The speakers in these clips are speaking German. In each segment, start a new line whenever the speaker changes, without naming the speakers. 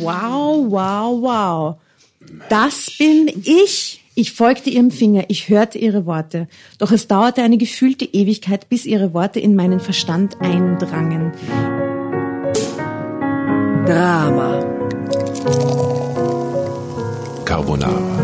Wow, wow, wow. Das bin ich. Ich folgte ihrem Finger, ich hörte ihre Worte. Doch es dauerte eine gefühlte Ewigkeit, bis ihre Worte in meinen Verstand eindrangen.
Drama.
Carbonara.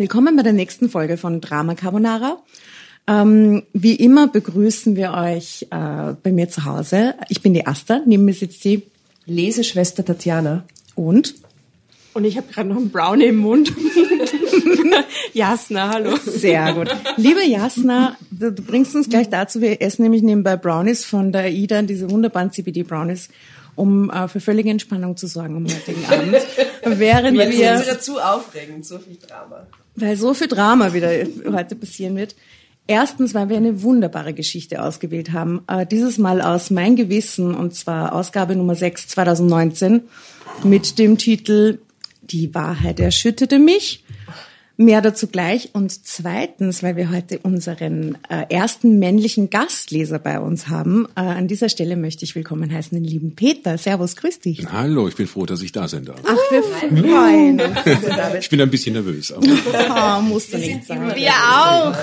Willkommen bei der nächsten Folge von Drama Carbonara. Ähm, wie immer begrüßen wir euch äh, bei mir zu Hause. Ich bin die Asta, neben mir sitzt die
Leseschwester Tatjana.
und
Und ich habe gerade noch einen Brownie im Mund. Jasna, hallo.
sehr gut. Liebe Jasna, du, du bringst uns gleich dazu, wir essen nämlich nebenbei Brownies von der AIDA, diese wunderbaren CBD-Brownies, um äh, für völlige Entspannung zu sorgen am heutigen Abend. Während wir...
ist wieder zu aufregend, so viel Drama.
Weil so viel Drama wieder heute passieren wird. Erstens, weil wir eine wunderbare Geschichte ausgewählt haben. Äh, dieses Mal aus Mein Gewissen, und zwar Ausgabe Nummer 6 2019 mit dem Titel Die Wahrheit erschütterte mich. Mehr dazu gleich. Und zweitens, weil wir heute unseren äh, ersten männlichen Gastleser bei uns haben. Äh, an dieser Stelle möchte ich willkommen heißen den lieben Peter. Servus, grüß dich.
Hallo, ich bin froh, dass ich da sein darf.
Ach, wir freuen uns. dass du da bist.
Ich bin ein bisschen nervös, aber
Oh, musst du nicht sagen.
Wir auch.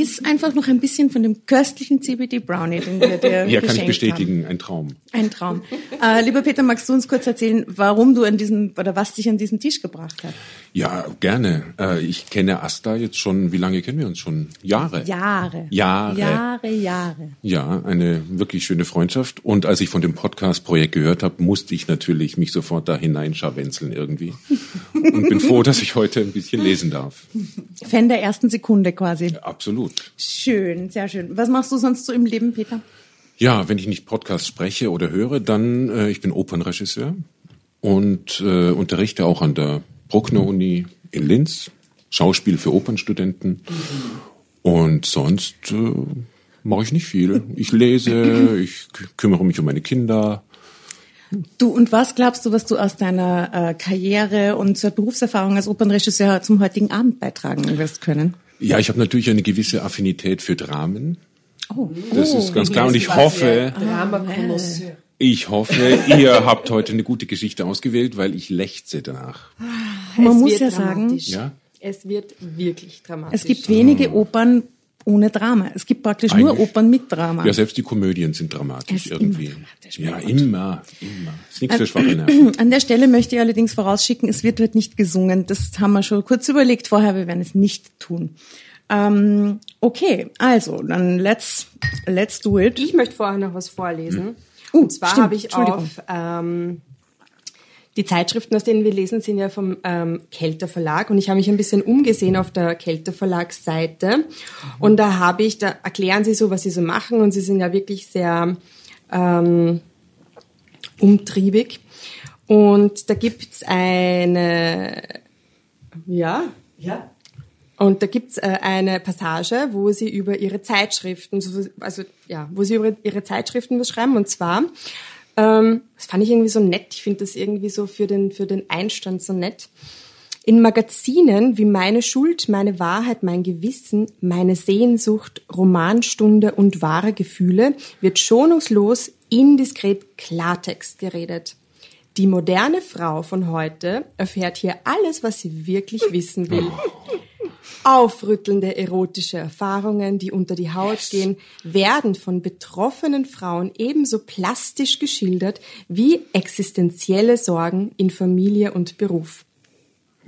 Ist
einfach noch ein bisschen von dem köstlichen CBD Brownie, den wir dir
ja, kann ich bestätigen, ein Traum.
Haben. Ein Traum. Äh, lieber Peter, magst du uns kurz erzählen, warum du an diesen oder was dich an diesen Tisch gebracht hat?
Ja, gerne. Äh, Ich kenne Asta jetzt schon, wie lange kennen wir uns schon? Jahre.
Jahre.
Jahre.
Jahre, Jahre.
Ja, eine wirklich schöne Freundschaft. Und als ich von dem Podcast-Projekt gehört habe, musste ich natürlich mich sofort da hineinscharwenzeln irgendwie. Und bin froh, dass ich heute ein bisschen lesen darf.
Fan der ersten Sekunde quasi.
Absolut.
Schön, sehr schön. Was machst du sonst so im Leben, Peter?
Ja, wenn ich nicht Podcast spreche oder höre, dann äh, ich bin Opernregisseur und äh, unterrichte auch an der Bruckner Uni in Linz Schauspiel für Opernstudenten und sonst äh, mache ich nicht viel. Ich lese, ich kü- kümmere mich um meine Kinder.
Du, und was glaubst du, was du aus deiner äh, Karriere und zur Berufserfahrung als Opernregisseur zum heutigen Abend beitragen wirst können?
Ja, ich habe natürlich eine gewisse Affinität für Dramen.
Oh,
Das ist ganz klar und ich hoffe,
Connoisseur.
ich hoffe, ihr habt heute eine gute Geschichte ausgewählt, weil ich lechze danach.
man
Es
muss ja sagen.
Ja?
Es wird wirklich dramatisch.
Es gibt wenige Opern ohne Drama. Es gibt praktisch nur
Eigentlich-
Opern mit Drama.
Ja, selbst die Komödien sind dramatisch irgendwie.
immer dramatisch,
ja,
Gott.
immer, immer. Ist nichts für schwache Nerven.
An der Stelle möchte ich allerdings vorausschicken, es wird heute nicht gesungen. Das haben wir schon kurz überlegt vorher, wir werden es nicht tun. Ähm, okay, also, dann let's, let's do it.
Ich möchte vorher noch was vorlesen.
Uh,
Und zwar habe ich auf ähm, die Zeitschriften, aus denen wir lesen, sind ja vom ähm, Kelter Verlag und ich habe mich ein bisschen umgesehen auf der Kelter Verlagsseite. Und da habe ich, da erklären sie so, was sie so machen und sie sind ja wirklich sehr ähm, umtriebig. Und da gibt's eine, ja, ja, und da gibt's äh, eine Passage, wo sie über ihre Zeitschriften, so- also ja, wo sie über ihre Zeitschriften was schreiben. Und zwar, ähm, das fand ich irgendwie so nett. Ich finde das irgendwie so für den für den Einstand so nett. In Magazinen wie Meine Schuld, Meine Wahrheit, Mein Gewissen, Meine Sehnsucht, Romanstunde und wahre Gefühle wird schonungslos indiskret Klartext geredet. Die moderne Frau von heute erfährt hier alles, was sie wirklich wissen will. Aufrüttelnde erotische Erfahrungen, die unter die Haut gehen, werden von betroffenen Frauen ebenso plastisch geschildert wie existenzielle Sorgen in Familie und Beruf.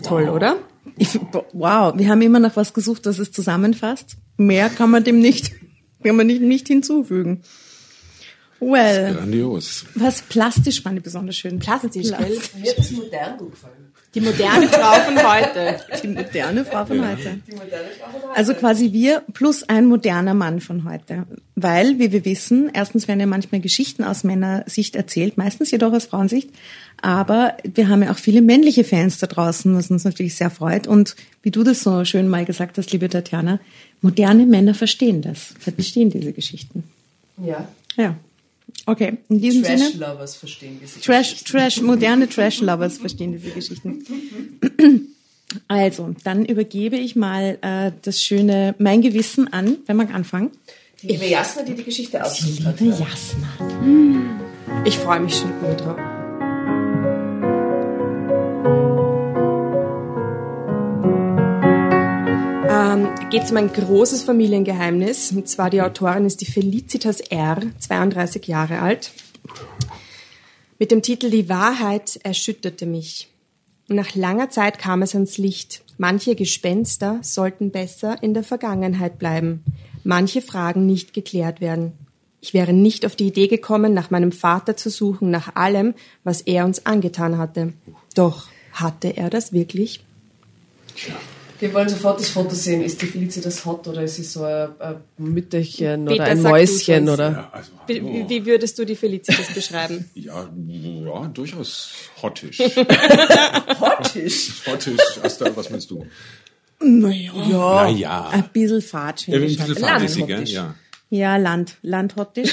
Toll, oder?
Ich, wow, wir haben immer noch was gesucht, das es zusammenfasst. Mehr kann man dem nicht, kann man nicht, nicht hinzufügen. Well,
Grandios.
was plastisch fand ich besonders schön.
Plastisch, gell?
Mir hat das modern gut gefallen.
Die moderne Frau von heute.
Die moderne Frau von heute. Also quasi wir plus ein moderner Mann von heute. Weil, wie wir wissen, erstens werden ja manchmal Geschichten aus Männersicht erzählt, meistens jedoch aus Frauensicht. Aber wir haben ja auch viele männliche Fans da draußen, was uns natürlich sehr freut. Und wie du das so schön mal gesagt hast, liebe Tatjana, moderne Männer verstehen das, verstehen diese Geschichten.
Ja.
Ja. Okay, in diesem Sinne.
Trash-Lovers verstehen diese
Trash, Trash, moderne Trash-Lovers verstehen diese Geschichten. Also, dann übergebe ich mal äh, das schöne Mein Gewissen an. Wer mag anfangen?
Die liebe Jasna, die die Geschichte ausgesucht hat.
Liebe Jasna.
Ich freue mich schon ultra. Ähm, geht um ein großes Familiengeheimnis. Und zwar die Autorin ist die Felicitas R., 32 Jahre alt. Mit dem Titel Die Wahrheit erschütterte mich. Nach langer Zeit kam es ans Licht. Manche Gespenster sollten besser in der Vergangenheit bleiben. Manche Fragen nicht geklärt werden. Ich wäre nicht auf die Idee gekommen, nach meinem Vater zu suchen, nach allem, was er uns angetan hatte. Doch hatte er das wirklich?
Wir wollen sofort das Foto sehen. Ist die Felicitas hot oder ist sie so ein, ein Mütterchen
Peter,
oder ein Mäuschen oder?
Ja, also,
Wie, wie, würdest du die Felicitas beschreiben?
Ja, ja, durchaus hottisch.
Hottisch.
hottisch, Asta, was meinst du?
Naja.
Naja.
Ein bisschen Fatsch.
Ja, ein bisschen
Ja,
gell?
Landhottisch.
Ja.
ja, Land, Landhottisch.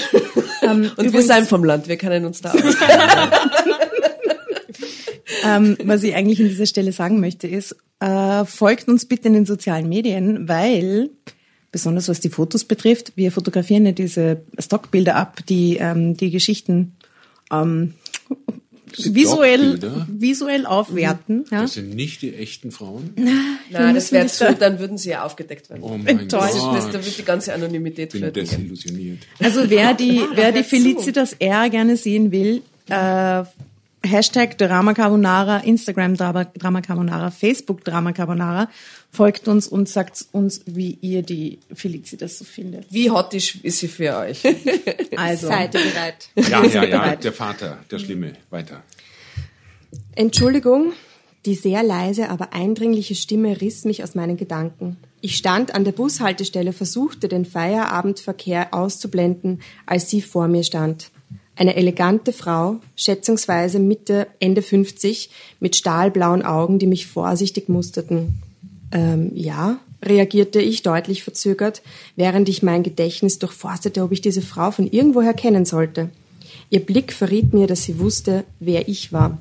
ähm,
Und wir sind vom Land, wir können uns da aus.
ähm, was ich eigentlich an dieser Stelle sagen möchte, ist, äh, folgt uns bitte in den sozialen Medien, weil, besonders was die Fotos betrifft, wir fotografieren ja diese Stockbilder ab, die ähm, die Geschichten ähm, visuell, visuell aufwerten. Ja?
Das sind nicht die echten Frauen.
Nein, das wäre zu,
da-
dann würden sie ja aufgedeckt werden.
Oh mein
Enttäuscht.
Das,
Gott.
das, da wird die ganze Anonymität
bin desillusioniert.
Also wer die, wer die Felicitas R gerne sehen will, äh, Hashtag Drama Carbonara, Instagram Drama, Drama Carbonara, Facebook Drama Carbonara, folgt uns und sagt uns, wie ihr die Felicitas so findet.
Wie hottisch ist sie für euch?
Also,
Seid ihr bereit?
Ja, ja, ja, der Vater, der Schlimme. Weiter.
Entschuldigung, die sehr leise, aber eindringliche Stimme riss mich aus meinen Gedanken. Ich stand an der Bushaltestelle, versuchte den Feierabendverkehr auszublenden, als sie vor mir stand. Eine elegante Frau, schätzungsweise Mitte, Ende 50, mit stahlblauen Augen, die mich vorsichtig musterten. Ähm, ja, reagierte ich deutlich verzögert, während ich mein Gedächtnis durchforstete, ob ich diese Frau von irgendwoher kennen sollte. Ihr Blick verriet mir, dass sie wusste, wer ich war.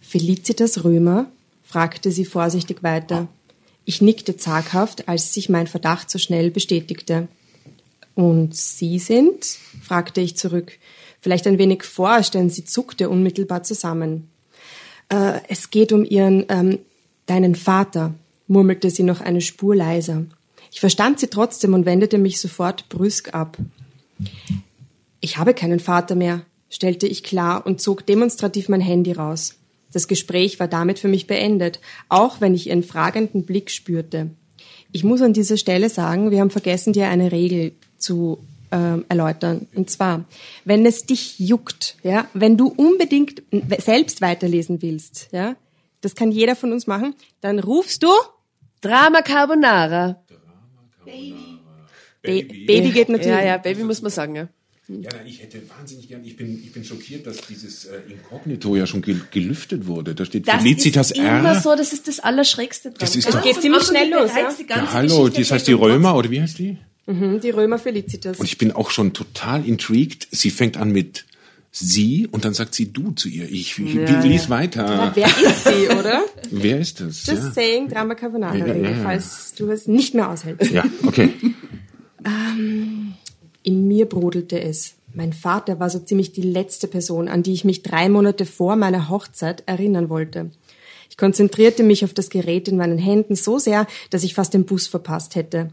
Felicitas Römer? fragte sie vorsichtig weiter. Ich nickte zaghaft, als sich mein Verdacht so schnell bestätigte. Und Sie sind? fragte ich zurück. Vielleicht ein wenig forscht, denn sie zuckte unmittelbar zusammen. Äh, es geht um Ihren, ähm, deinen Vater, murmelte sie noch eine Spur leiser. Ich verstand sie trotzdem und wendete mich sofort brüsk ab. Ich habe keinen Vater mehr, stellte ich klar und zog demonstrativ mein Handy raus. Das Gespräch war damit für mich beendet, auch wenn ich ihren fragenden Blick spürte. Ich muss an dieser Stelle sagen, wir haben vergessen, dir eine Regel zu ähm, erläutern. Und zwar, wenn es dich juckt, ja, wenn du unbedingt selbst weiterlesen willst, ja, das kann jeder von uns machen, dann rufst du
Drama Carbonara.
Baby, Baby geht natürlich.
Ja, ja, Baby muss man sagen, ja.
Ja, nein, ich hätte wahnsinnig gern, ich bin, ich bin schockiert, dass dieses äh, Inkognito ja schon gel gelüftet wurde. Da steht Felicitas
ist
R.
immer so, das ist das Allerschrägste dran.
Das ist
Es
doch-
Geht ziemlich schnell los, ja?
ja, hallo, das heißt die Römer, oder wie heißt die?
Mhm, die Römer Felicitas.
Und ich bin auch schon total intrigued. Sie fängt an mit sie und dann sagt sie du zu ihr. Ich, ich lies weiter.
Wer ist sie, oder?
Wer ist das?
Just
Ja.
saying Drama Carbonara,
Ja, ja, ja.
falls du es nicht mehr aushältst.
ja, okay.
In mir brodelte es. Mein Vater war so ziemlich die letzte Person, an die ich mich drei Monate vor meiner Hochzeit erinnern wollte. Ich konzentrierte mich auf das Gerät in meinen Händen so sehr, dass ich fast den Bus verpasst hätte.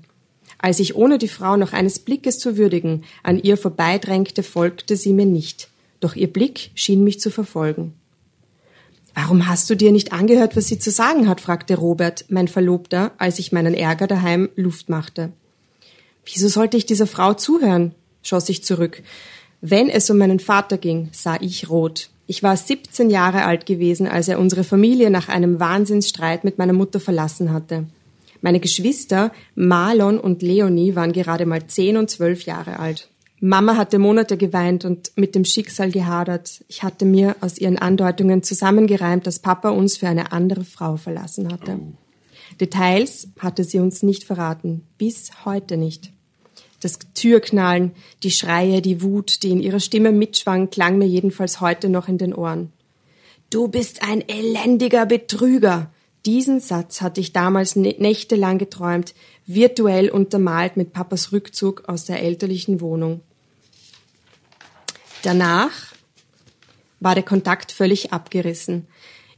Als ich ohne die Frau noch eines Blickes zu würdigen an ihr vorbeidrängte, folgte sie mir nicht. Doch ihr Blick schien mich zu verfolgen. Warum hast du dir nicht angehört, was sie zu sagen hat? fragte Robert, mein Verlobter, als ich meinen Ärger daheim Luft machte. Wieso sollte ich dieser Frau zuhören? schoss ich zurück. Wenn es um meinen Vater ging, sah ich rot. Ich war 17 Jahre alt gewesen, als er unsere Familie nach einem Wahnsinnsstreit mit meiner Mutter verlassen hatte. Meine Geschwister Marlon und Leonie waren gerade mal 10 und 12 Jahre alt. Mama hatte Monate geweint und mit dem Schicksal gehadert. Ich hatte mir aus ihren Andeutungen zusammengereimt, dass Papa uns für eine andere Frau verlassen hatte. Details hatte sie uns nicht verraten, bis heute nicht. Das Türknallen, die Schreie, die Wut, die in ihrer Stimme mitschwang, klang mir jedenfalls heute noch in den Ohren. Du bist ein elendiger Betrüger. Diesen Satz hatte ich damals nächtelang geträumt, virtuell untermalt mit Papas Rückzug aus der elterlichen Wohnung. Danach war der Kontakt völlig abgerissen.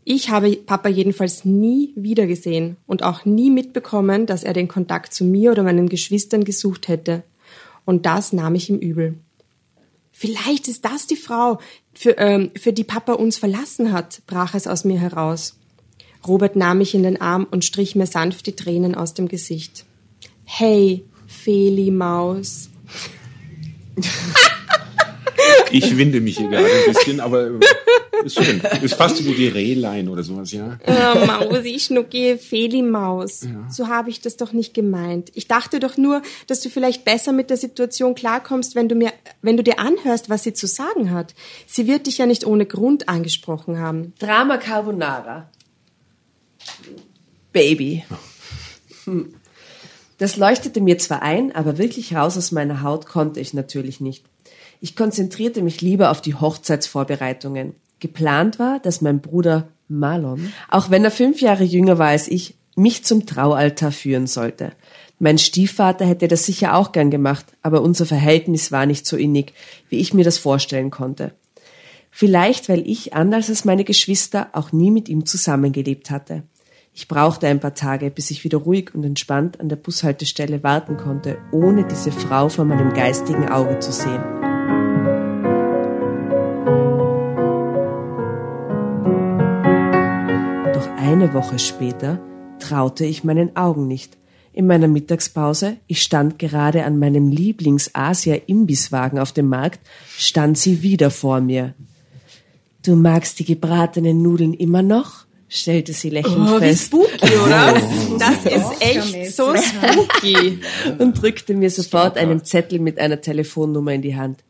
Ich habe Papa jedenfalls nie wiedergesehen und auch nie mitbekommen, dass er den Kontakt zu mir oder meinen Geschwistern gesucht hätte und das nahm ich ihm übel. Vielleicht ist das die Frau, für, ähm, für die Papa uns verlassen hat, brach es aus mir heraus. Robert nahm mich in den Arm und strich mir sanft die Tränen aus dem Gesicht. Hey, Feli Maus.
Ich winde mich hier gerade ein bisschen, aber ist schön. Ist fast wie die Rehlein oder sowas, ja.
Äh, Mausi, Schnucki, Feli Maus. Ja. So habe ich das doch nicht gemeint. Ich dachte doch nur, dass du vielleicht besser mit der Situation klarkommst, wenn du mir, wenn du dir anhörst, was sie zu sagen hat. Sie wird dich ja nicht ohne Grund angesprochen haben.
Drama Carbonara. Baby. Das leuchtete mir zwar ein, aber wirklich raus aus meiner Haut konnte ich natürlich nicht. Ich konzentrierte mich lieber auf die Hochzeitsvorbereitungen. Geplant war, dass mein Bruder Marlon, auch wenn er fünf Jahre jünger war als ich, mich zum Traualtar führen sollte. Mein Stiefvater hätte das sicher auch gern gemacht, aber unser Verhältnis war nicht so innig, wie ich mir das vorstellen konnte. Vielleicht, weil ich, anders als meine Geschwister, auch nie mit ihm zusammengelebt hatte. Ich brauchte ein paar Tage, bis ich wieder ruhig und entspannt an der Bushaltestelle warten konnte, ohne diese Frau vor meinem geistigen Auge zu sehen. Eine Woche später traute ich meinen Augen nicht. In meiner Mittagspause, ich stand gerade an meinem Lieblings-Asia-Imbisswagen auf dem Markt, stand sie wieder vor mir. Du magst die gebratenen Nudeln immer noch? Stellte sie lächelnd
oh,
fest.
Wie spooky, oder? Das ist echt so spooky.
Und drückte mir sofort einen Zettel mit einer Telefonnummer in die Hand.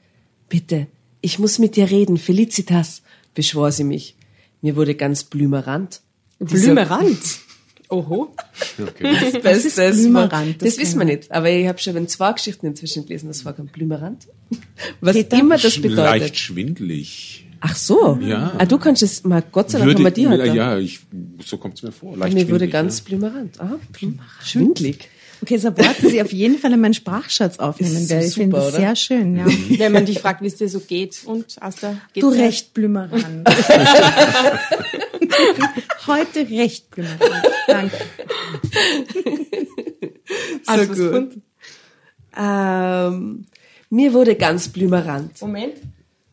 Bitte, ich muss mit dir reden, Felicitas, beschwor sie mich. Mir wurde ganz blümerant.
Blümerand. Oho.
Okay. Das, das ist Blümerand. Das, das wissen wir nicht. Aber ich habe schon zwei Geschichten inzwischen gelesen, das war kein Blümerand. Was Peter? immer das bedeutet.
Leicht schwindlig.
Ach so.
Ja.
Ah, du kannst es mal, Gott sei Dank würde, haben wir die heute.
Ja, ich, so kommt es mir vor. Leicht
mir wurde ganz ja. blümerant. Ah, blümerant. Schwindlig.
Okay, so Worte Sie auf jeden Fall in meinen Sprachschatz aufnehmen werde. Ich finde das sehr schön, ja.
Mhm. Wenn man dich fragt, wie es dir so geht. Und Asta,
geht's Du recht, Blümerand. Heute recht, Blümerand. Danke.
So gut. Ähm, mir wurde ganz blümerant.
Moment.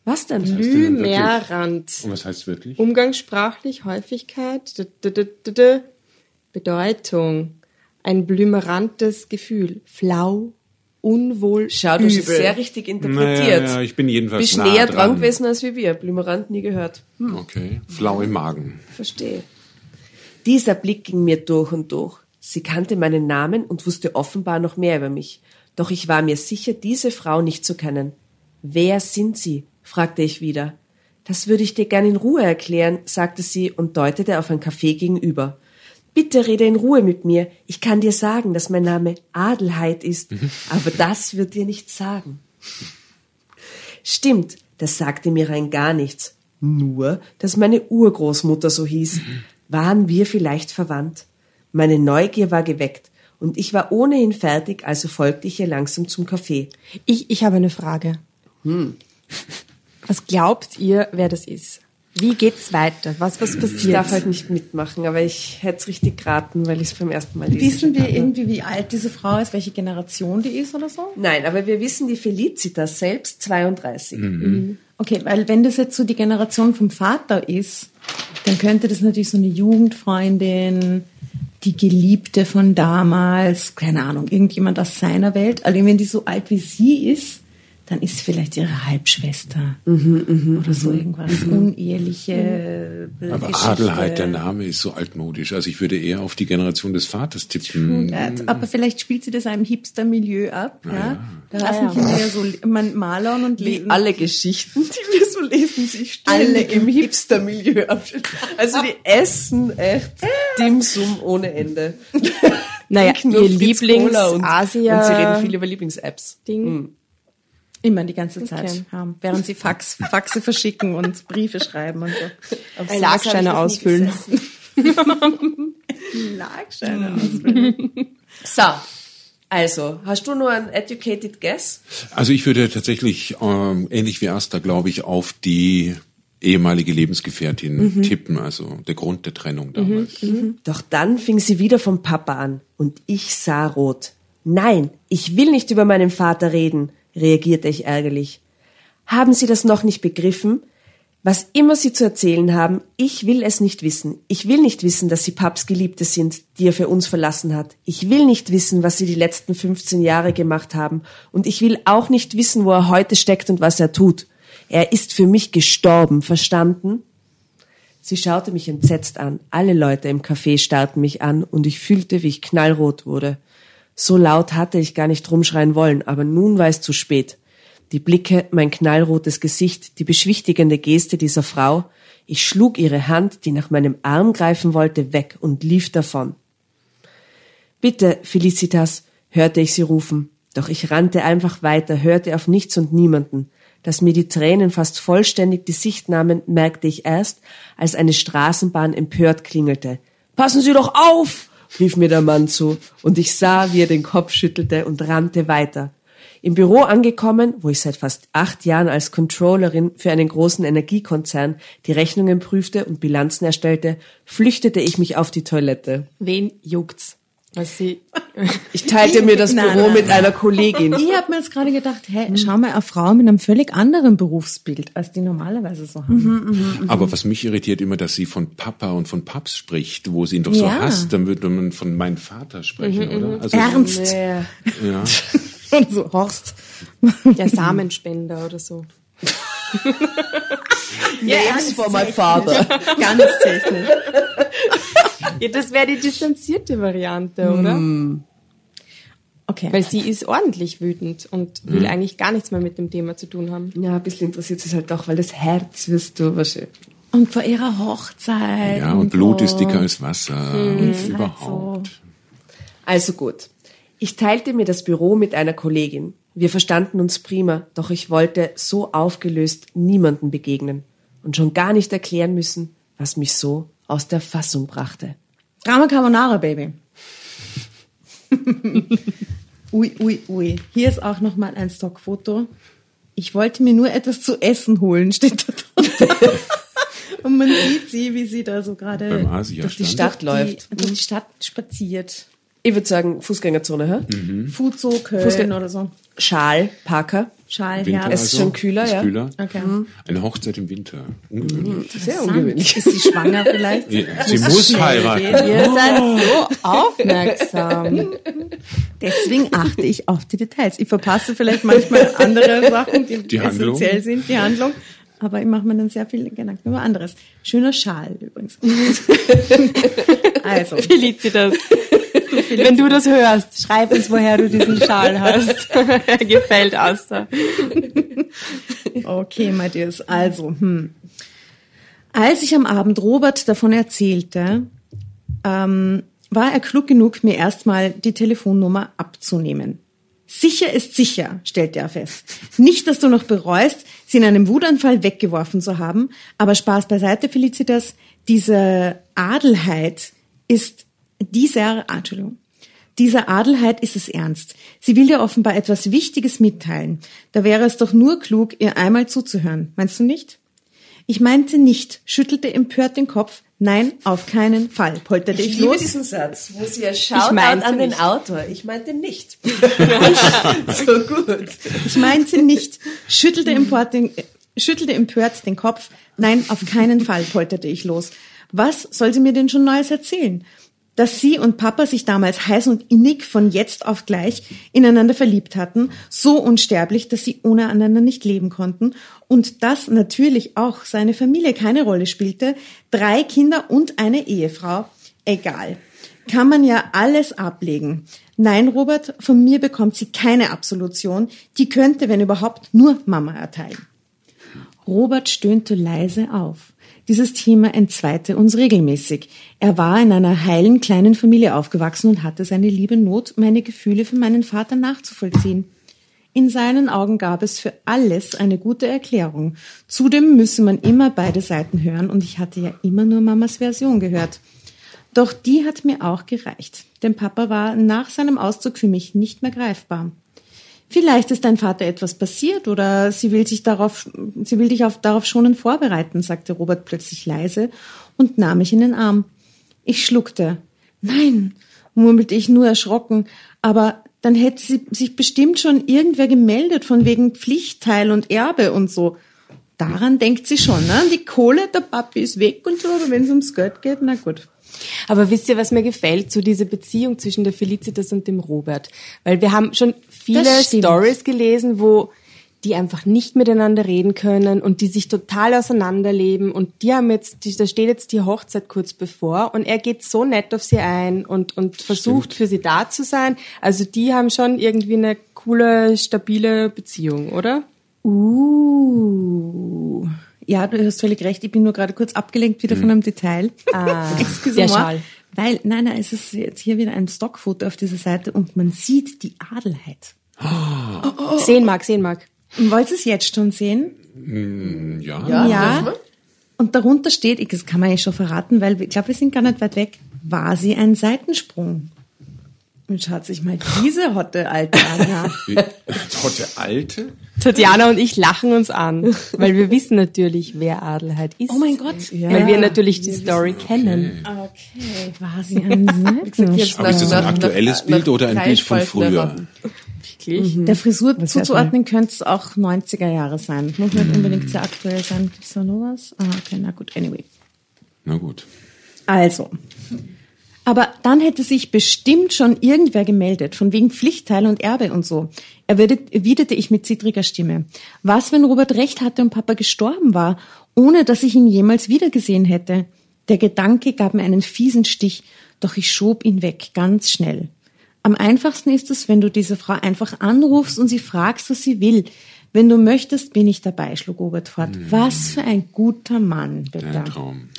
Was denn?
Blümerand.
Und was heißt wirklich?
Umgangssprachlich, Häufigkeit, d -d -d Bedeutung ein blümerantes Gefühl. Flau, unwohl,
Schau, du hast sehr richtig interpretiert.
Naja, ja, ich bin jedenfalls
Bist näher dran. dran gewesen als wie wir. Blümerant nie gehört.
Hm. Okay, flau im Magen.
Verstehe. Dieser Blick ging mir durch und durch. Sie kannte meinen Namen und wusste offenbar noch mehr über mich. Doch ich war mir sicher, diese Frau nicht zu kennen. Wer sind Sie? Fragte ich wieder. Das würde ich dir gern in Ruhe erklären, sagte sie und deutete auf ein Café gegenüber. Bitte rede in Ruhe mit mir. Ich kann dir sagen, dass mein Name Adelheid ist, mhm. aber das wird dir nichts sagen. Stimmt, das sagte mir rein gar nichts. Nur, dass meine Urgroßmutter so hieß. Mhm. Waren wir vielleicht verwandt? Meine Neugier war geweckt und ich war ohnehin fertig, also folgte ich ihr langsam zum Café.
Ich, ich habe eine Frage.
Hm.
Was glaubt ihr, wer das ist? Wie geht's weiter? Was, was passiert?
Ich darf halt nicht mitmachen, aber ich hätte es richtig geraten, weil ich es beim ersten Mal lese.
Wissen wir irgendwie, wie alt diese Frau ist, welche Generation die ist oder so?
Nein, aber wir wissen die Felicitas selbst 32.
Mhm. Okay, weil wenn das jetzt so die Generation vom Vater ist, dann könnte das natürlich so eine Jugendfreundin, die Geliebte von damals, keine Ahnung, irgendjemand aus seiner Welt. Also wenn die so alt wie sie ist, dann ist vielleicht ihre Halbschwester
Mhm,
oder so irgendwas uneheliche.
Aber
Geschichte.
Adelheid, der Name ist so altmodisch. Also ich würde eher auf die Generation des Vaters tippen.
Ja, aber vielleicht spielt sie das einem Hipster-Milieu ab. Ja? Da lassen Kinder ja so man malern und
Wie
lesen.
alle Geschichten, die wir so lesen, sich
Alle
im Hipster-Milieu abspielen. Also die essen echt Dimsum ohne Ende.
Naja, ihr Lieblings-Asia-
und sie reden viel über Lieblings-Apps.
Ding.
Immer die ganze Zeit
Okay.
haben, während sie Fax, Faxe verschicken und Briefe schreiben und so.
Schlagscheine ausfüllen.
Schlagscheine ausfüllen.
So, also, hast du nur ein educated guess?
Also ich würde tatsächlich, ähm, ähnlich wie Asta, glaube ich, auf die ehemalige Lebensgefährtin tippen. Also der Grund der Trennung damals.
Doch dann fing sie wieder vom Papa an und ich sah rot. Nein, ich will nicht über meinen Vater reden, reagierte ich ärgerlich. Haben Sie das noch nicht begriffen? Was immer Sie zu erzählen haben, ich will es nicht wissen. Ich will nicht wissen, dass Sie Paps Geliebte sind, die er für uns verlassen hat. Ich will nicht wissen, was Sie die letzten 15 Jahre gemacht haben. Und ich will auch nicht wissen, wo er heute steckt und was er tut. Er ist für mich gestorben, verstanden? Sie schaute mich entsetzt an. Alle Leute im Café starrten mich an und ich fühlte, wie ich knallrot wurde. So laut hatte ich gar nicht rumschreien wollen, aber nun war es zu spät. Die Blicke, mein knallrotes Gesicht, die beschwichtigende Geste dieser Frau. Ich schlug ihre Hand, die nach meinem Arm greifen wollte, weg und lief davon. Bitte, Felicitas, hörte ich sie rufen. Doch ich rannte einfach weiter, hörte auf nichts und niemanden. Dass mir die Tränen fast vollständig die Sicht nahmen, merkte ich erst, als eine Straßenbahn empört klingelte. Passen Sie doch auf! Rief mir der Mann zu, und ich sah, wie er den Kopf schüttelte und rannte weiter. Im Büro angekommen, wo ich seit fast acht Jahren als Controllerin für einen großen Energiekonzern die Rechnungen prüfte und Bilanzen erstellte, flüchtete ich mich auf die Toilette.
Wen juckt's? Was sie,
Ich teilte mir das
Nein,
Büro
nein,
mit einer Kollegin.
Ich habe mir jetzt gerade gedacht, hey, schau mal, eine Frau mit einem völlig anderen Berufsbild, als die normalerweise so haben.
Aber was mich irritiert immer, dass sie von Papa und von Paps spricht, wo sie ihn doch so
Ja.
hasst, dann würde man von meinem Vater sprechen, oder? Also,
Ernst.
Ja.
Ja.
Und so, Horst.
der Samenspender oder so.
Names for my father.
Ganz technisch.
Ja, das wäre die distanzierte Variante, oder?
Okay.
Weil sie ist ordentlich wütend und will eigentlich gar nichts mehr mit dem Thema zu tun haben.
Ja, ein bisschen interessiert sie es halt doch, weil das Herz wirst du wahrscheinlich.
Und vor ihrer Hochzeit.
ja, und Blut
so.
ist dicker als Wasser und überhaupt.
Also gut. Ich teilte mir das Büro mit einer Kollegin. Wir verstanden uns prima, doch ich wollte so aufgelöst niemanden begegnen und schon gar nicht erklären müssen, was mich so aus der Fassung brachte.
Drama Carbonara, Baby. ui, ui, ui. Hier ist auch nochmal ein Stockfoto. Ich wollte mir nur etwas zu essen holen, steht da drunter. Und man sieht sie, wie sie da so gerade
durch die. Stadt
die,
läuft.
durch die Stadt spaziert.
Ich würde sagen, Fußgängerzone, hä?
Mhm.
Fuzo, Köln
Fußgänger-
oder so.
Schal, Parker.
Schal,
Winter
Herbst.
Es ist schon kühler,
ist
ja.
kühler.
Okay.
Eine Hochzeit im Winter. Ungewöhnlich.
Sehr
Interessant.
ungewöhnlich.
Ist sie schwanger vielleicht?
Ja, sie muss
schnell
heiraten.
Ihr seid so aufmerksam.
Deswegen achte ich auf die Details. Ich verpasse vielleicht manchmal andere Sachen, die,
Die
essentiell sind, die Handlung. Aber ich mache mir dann sehr viele Gedanken über anderes. Schöner Schal übrigens. also,
Felicitas. Wenn du das hörst, schreib uns, woher du diesen Schal hast. Gefällt Asta.
okay, Matthias. Also, hm. Als ich am Abend Robert davon erzählte, ähm, war er klug genug, mir erstmal die Telefonnummer abzunehmen. Sicher ist sicher, stellte er fest. Nicht, dass du noch bereust, sie in einem Wutanfall weggeworfen zu haben, aber Spaß beiseite, Felicitas, diese Adelheid ist dieser, ah, Entschuldigung, Dieser Adelheid ist es ernst. Sie will dir offenbar etwas Wichtiges mitteilen. Da wäre es doch nur klug, ihr einmal zuzuhören. Meinst du nicht? Ich meinte nicht, schüttelte empört den Kopf. Nein, auf keinen Fall, polterte ich,
Ich liebe
los.
diesen Satz, wo sie ja
meinte
an den
nicht.
Autor. Ich meinte nicht. so gut.
Ich meinte nicht, schüttelte empört, den, schüttelte empört den Kopf. Nein, auf keinen Fall, polterte ich los. Was soll sie mir denn schon Neues erzählen? Dass sie und Papa sich damals heiß und innig von jetzt auf gleich ineinander verliebt hatten, so unsterblich, dass sie ohne einander nicht leben konnten und dass natürlich auch seine Familie keine Rolle spielte, drei Kinder und eine Ehefrau, egal kann man ja alles ablegen. Nein, Robert, von mir bekommt sie keine Absolution. Die könnte, wenn überhaupt, nur Mama erteilen. Robert stöhnte leise auf. Dieses Thema entzweite uns regelmäßig. Er war in einer heilen kleinen Familie aufgewachsen und hatte seine liebe Not, meine Gefühle für meinen Vater nachzuvollziehen. In seinen Augen gab es für alles eine gute Erklärung. Zudem müsse man immer beide Seiten hören und ich hatte ja immer nur Mamas Version gehört. Doch die hat mir auch gereicht, denn Papa war nach seinem Auszug für mich nicht mehr greifbar. Vielleicht ist dein Vater etwas passiert oder sie will sich darauf, sie will dich auf, darauf schonend vorbereiten, sagte Robert plötzlich leise und nahm mich in den Arm. Ich schluckte. Nein, murmelte ich nur erschrocken, aber dann hätte sie sich bestimmt schon irgendwer gemeldet von wegen Pflichtteil und Erbe und so. Daran denkt sie schon, ne? Die Kohle, der Papi ist weg und so, aber wenn es ums Geld geht, na gut.
Aber wisst ihr, was mir gefällt? So diese Beziehung zwischen der Felicitas und dem Robert. Weil wir haben schon viele
stimmt.
Stories gelesen, wo die einfach nicht miteinander reden können und die sich total auseinanderleben und die haben jetzt, die, da steht jetzt die Hochzeit kurz bevor und er geht so nett auf sie ein und, und versucht für sie da zu sein. Also die haben schon irgendwie eine coole, stabile Beziehung, oder?
Uh. Ja, du hast völlig recht. Ich bin nur gerade kurz abgelenkt wieder von einem Detail.
Ah, der. Schal.
Weil, nein, nein, es ist jetzt hier wieder ein Stockfoto auf dieser Seite und man sieht die Adelheid.
Sehen mag, sehen mag.
Und wollt ihr es jetzt schon sehen?
Ja.
Ja,
Ja.
wir?
Und darunter steht, ich- das kann man ja schon verraten, weil ich glaube, wir sind gar nicht weit weg, war sie ein Seitensprung. Und schaut sich mal diese Hotte Alte an. Ja.
Hotte Alte?
Tatjana und ich lachen uns an, weil wir wissen natürlich, wer Adelheid ist.
Oh mein Gott.
Weil wir natürlich die Story kennen.
Okay, war sie Seitensprung.
Aber ist das ein
nach-
aktuelles
nach-
Bild oder ein
nach
Bild von früher?
erraten.
Der Frisur
wär's
zuzuordnen könnte es auch 90er Jahre sein. Muss nicht unbedingt sehr aktuell sein. Gibt's da noch was? Ah, okay, na gut, anyway.
Na gut.
Also. Aber dann hätte sich bestimmt schon irgendwer gemeldet, von wegen Pflichtteil und Erbe und so. Erwidert- Erwiderte ich mit zittriger Stimme. Was, wenn Robert recht hatte und Papa gestorben war, ohne dass ich ihn jemals wiedergesehen hätte? Der Gedanke gab mir einen fiesen Stich, doch ich schob ihn weg, ganz schnell. Am einfachsten ist es, wenn du diese Frau einfach anrufst und sie fragst, was sie will. Wenn du möchtest, bin ich dabei, schlug Robert fort. Was für ein guter Mann, bitte.
Ein Traum.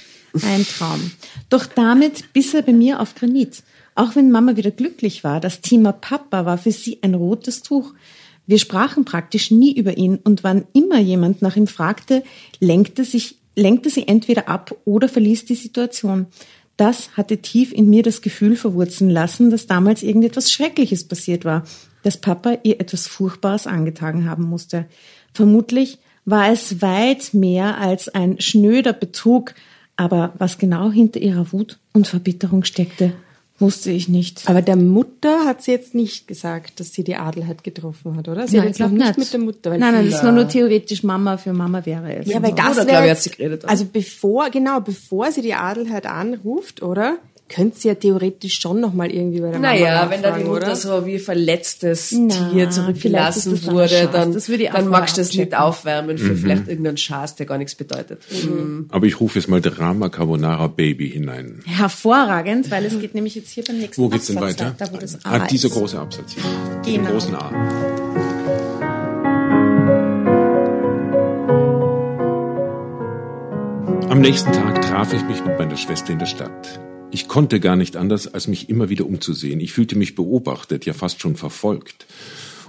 Ein Traum. Doch damit biss er bei mir auf Granit. Auch wenn Mama wieder glücklich war, das Thema Papa war für sie ein rotes Tuch. Wir sprachen praktisch nie über ihn und wann immer jemand nach ihm fragte, lenkte sich, lenkte sie entweder ab oder verließ die Situation. Das hatte tief in mir das Gefühl verwurzeln lassen, dass damals irgendetwas Schreckliches passiert war, dass Papa ihr etwas Furchtbares angetan haben musste. Vermutlich war es weit mehr als ein schnöder Betrug, aber was genau hinter ihrer Wut und Verbitterung steckte, wusste ich nicht.
Aber der Mutter hat sie jetzt nicht gesagt, dass sie die Adelheid getroffen hat, oder? Sie hat
Nein,
jetzt noch nicht mit der Mutter. weil
Nein, nein, das war nur theoretisch Mama für Mama wäre es.
Ja, weil das
Bruder,
wäre
glaub ich,
jetzt-
hat sie geredet, oder?
Also bevor, genau, bevor sie die Adelheid anruft, oder? Könnte sie ja theoretisch schon nochmal irgendwie bei der Mama
Naja, wenn da die Mutter
oder?
so wie verletztes
Na,
Tier zurückgelassen
das dann
wurde, dann,
Das würde ich auch
dann magst du es nicht aufwärmen für vielleicht irgendeinen Schaß, der gar nichts bedeutet.
Aber ich rufe jetzt mal Drama Carbonara Baby hinein.
Hervorragend, weil es geht nämlich jetzt hier beim nächsten
Wo geht's denn
Absatz
weiter?
weiter, wo das A
ah, dieser große Absatz hier.
Genau.
großen A. Am nächsten Tag traf ich mich mit meiner Schwester in der Stadt. Ich konnte gar nicht anders, als mich immer wieder umzusehen. Ich fühlte mich beobachtet, ja fast schon verfolgt.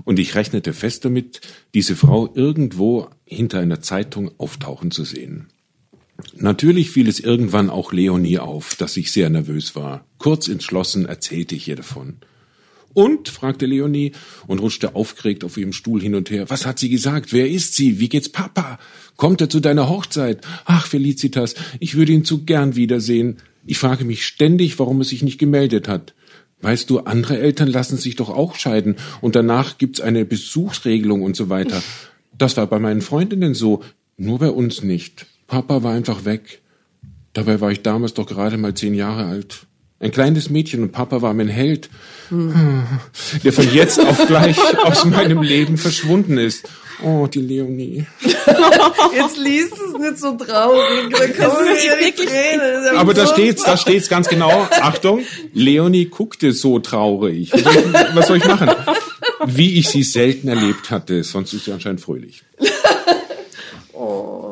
Und ich rechnete fest damit, diese Frau irgendwo hinter einer Zeitung auftauchen zu sehen. Natürlich fiel es irgendwann auch Leonie auf, dass ich sehr nervös war. Kurz entschlossen erzählte ich ihr davon. Und? fragte Leonie und rutschte aufgeregt auf ihrem Stuhl hin und her. Was hat sie gesagt? Wer ist sie? Wie geht's Papa? Kommt er zu deiner Hochzeit? Ach, Felicitas, ich würde ihn zu gern wiedersehen. Ich frage mich ständig, warum er sich nicht gemeldet hat. Weißt du, andere Eltern lassen sich doch auch scheiden und danach gibt's eine Besuchsregelung und so weiter. Das war bei meinen Freundinnen so, nur bei uns nicht. Papa war einfach weg. Dabei war ich damals doch gerade mal zehn Jahre alt. Ein kleines Mädchen und Papa war mein Held, der von jetzt auf gleich aus meinem Leben verschwunden ist. Oh, die Leonie.
Jetzt liest es nicht so traurig. Da kommen Tränen. Das ist ja
Aber da steht's, da steht's ganz genau. Achtung, Leonie guckte so traurig. Was soll, ich, was soll ich machen? Wie ich sie selten erlebt hatte, sonst ist sie anscheinend fröhlich.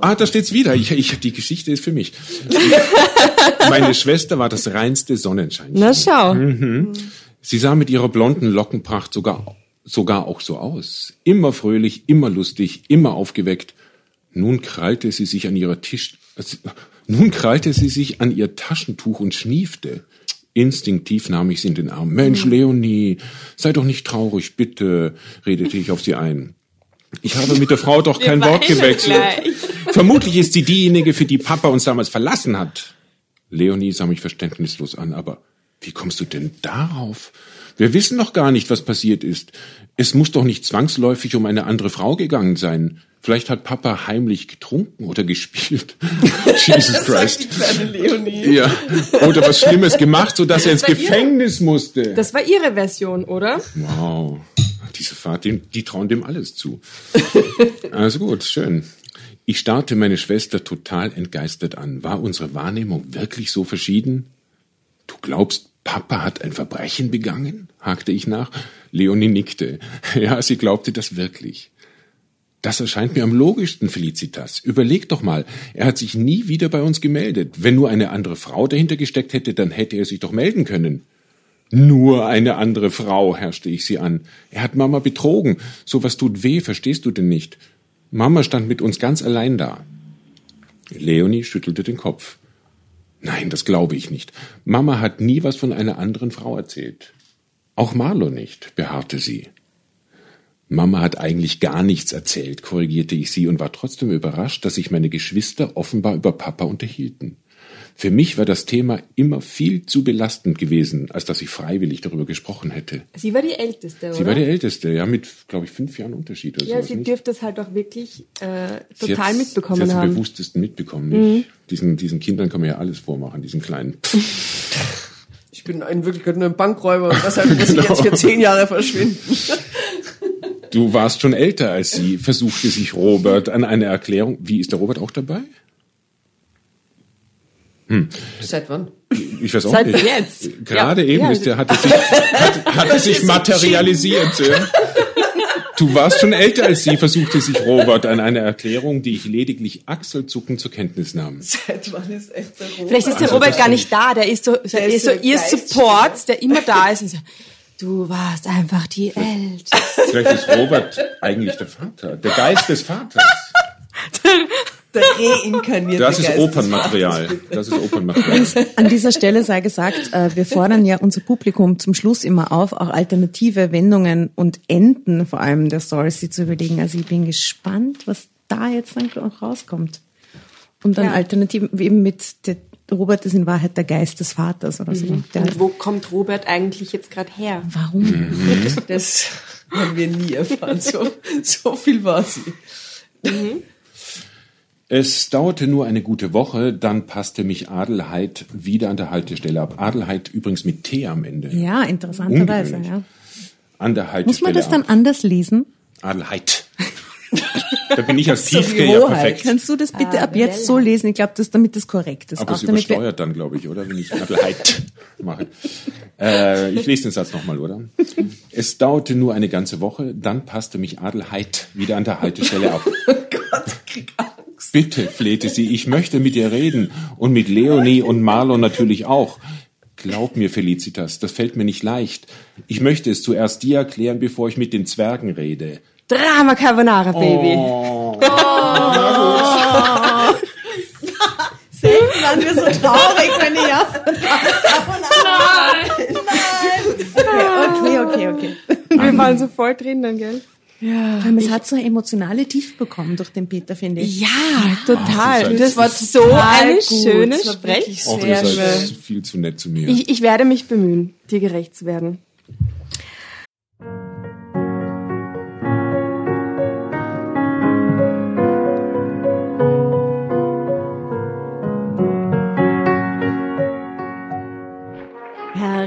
Ah, da steht's wieder. Ich, ich, die Geschichte ist für mich. Meine Schwester war das reinste Sonnenschein.
Na schau.
Sie sah mit ihrer blonden Lockenpracht sogar, sogar auch so aus. Immer fröhlich, immer lustig, immer aufgeweckt. Nun krallte sie sich an ihrer Tisch, nun krallte sie sich an ihr Taschentuch und schniefte. Instinktiv nahm ich sie in den Arm. Mensch, Leonie, sei doch nicht traurig, bitte, redete ich auf sie ein. Ich habe mit der Frau doch kein Wort
weinen
gewechselt.
gleich.
Vermutlich ist sie diejenige, für die Papa uns damals verlassen hat. Leonie sah mich verständnislos an, aber wie kommst du denn darauf? Wir wissen doch gar nicht, was passiert ist. Es muss doch nicht zwangsläufig um eine andere Frau gegangen sein. Vielleicht hat Papa heimlich getrunken oder gespielt. Jesus Christ. Ja. Oder was Schlimmes gemacht, sodass er ins
war ihre-
Gefängnis musste.
Das war ihre Version, oder?
Wow. Diese Fahrt, die, die trauen dem alles zu. Also gut, schön. Ich starrte meine Schwester total entgeistert an. War unsere Wahrnehmung wirklich so verschieden? Du glaubst, Papa hat ein Verbrechen begangen? hakte ich nach. Leonie nickte. Ja, sie glaubte das wirklich. Das erscheint mir am logischsten, Felicitas. Überleg doch mal, er hat sich nie wieder bei uns gemeldet. Wenn nur eine andere Frau dahinter gesteckt hätte, dann hätte er sich doch melden können. Nur eine andere Frau, herrschte ich sie an. Er hat Mama betrogen. Sowas tut weh, verstehst du denn nicht? Mama stand mit uns ganz allein da. Leonie schüttelte den Kopf. Nein, das glaube ich nicht. Mama hat nie was von einer anderen Frau erzählt. Auch Marlo nicht, beharrte sie. Mama hat eigentlich gar nichts erzählt, korrigierte ich sie und war trotzdem überrascht, dass sich meine Geschwister offenbar über Papa unterhielten. Für mich war das Thema immer viel zu belastend gewesen, als dass ich freiwillig darüber gesprochen hätte.
Sie war die Älteste, oder?
Sie war die Älteste, ja, mit, glaube ich, fünf Jahren Unterschied oder
ja,
sowas,
sie
nicht?
dürfte es halt auch wirklich äh,
Sie
total
hat's-
mitbekommen
sie hat's am
haben. Mhm.
bewusstesten mitbekommen, nicht? Diesen, diesen Kindern kann man ja alles vormachen, diesen kleinen.
Ich bin in Wirklichkeit nur ein Bankräuber und deshalb muss ich
Genau.
jetzt für zehn Jahre verschwinden.
Du warst schon älter als sie, versuchte sich Robert an eine Erklärung. Wie ist der Robert auch dabei?
Seit wann?
Ich weiß auch
Seit
nicht.
jetzt.
Gerade
Ja,
eben
ja.
ist der, hat er sich, hat, hat er sich materialisiert. Ja. Du warst schon älter als sie, versuchte sich Robert an eine Erklärung, die ich lediglich achselzuckend zur Kenntnis nahm.
Seit wann ist echt der Robert?
Vielleicht ist der
Also
Robert gar nicht da, der ist so, der
ist
ist so
so
ihr
Geist-
Support, der immer da ist und so, du warst einfach die Älteste.
Vielleicht ist Robert eigentlich der Vater, der Geist des Vaters.
Der reinkarnierte
Das ist Opernmaterial. Das ist Opernmaterial.
An dieser Stelle sei gesagt, äh, wir fordern ja unser Publikum zum Schluss immer auf, auch alternative Wendungen und Enden vor allem der Stories zu überlegen. Also ich bin gespannt, was da jetzt dann auch rauskommt. Und dann
Ja.
Alternativen, wie eben mit der Robert ist in Wahrheit der Geist des Vaters oder so. Der,
Und wo kommt Robert eigentlich jetzt gerade her?
warum?
Das haben wir nie erfahren. So, so viel war sie.
Es dauerte nur eine gute Woche, dann passte mich Adelheid wieder an der Haltestelle ab. Adelheid übrigens mit T am Ende.
Ja, interessanterweise. Ja.
An der Haltestelle
Muss man das dann
ab.
anders lesen?
Adelheid. da bin ich als Tiefke ja perfekt.
Kannst du das bitte
Ah,
ab jetzt so lesen? Ich glaube, damit das korrekt ist.
Aber
Auch
es übersteuert dann, glaube ich, oder? Wenn ich Adelheid mache. Äh, ich lese den Satz nochmal, oder? Es dauerte nur eine ganze Woche, dann passte mich Adelheid wieder an der Haltestelle ab.
Gott, ich krieg Angst.
Bitte, flehte sie, ich möchte mit dir reden. Und mit Leonie und Marlon natürlich auch. Glaub mir, Felicitas, das fällt mir nicht leicht. Ich möchte es zuerst dir erklären, bevor ich mit den Zwergen rede.
Drama Carbonara, Baby.
Selten waren wir so traurig, wenn ich ja. Nein! Nein! Okay, okay, okay.
Wir waren so voll drinnen, gell?
Ja. Es hat so eine emotionale Tiefe bekommen durch den Peter, finde ich.
Ja, total.
seid
das war so eine schöne Sprech.
Auch ihr seid viel zu nett zu mir.
Ich, ich werde mich bemühen, dir gerecht zu werden.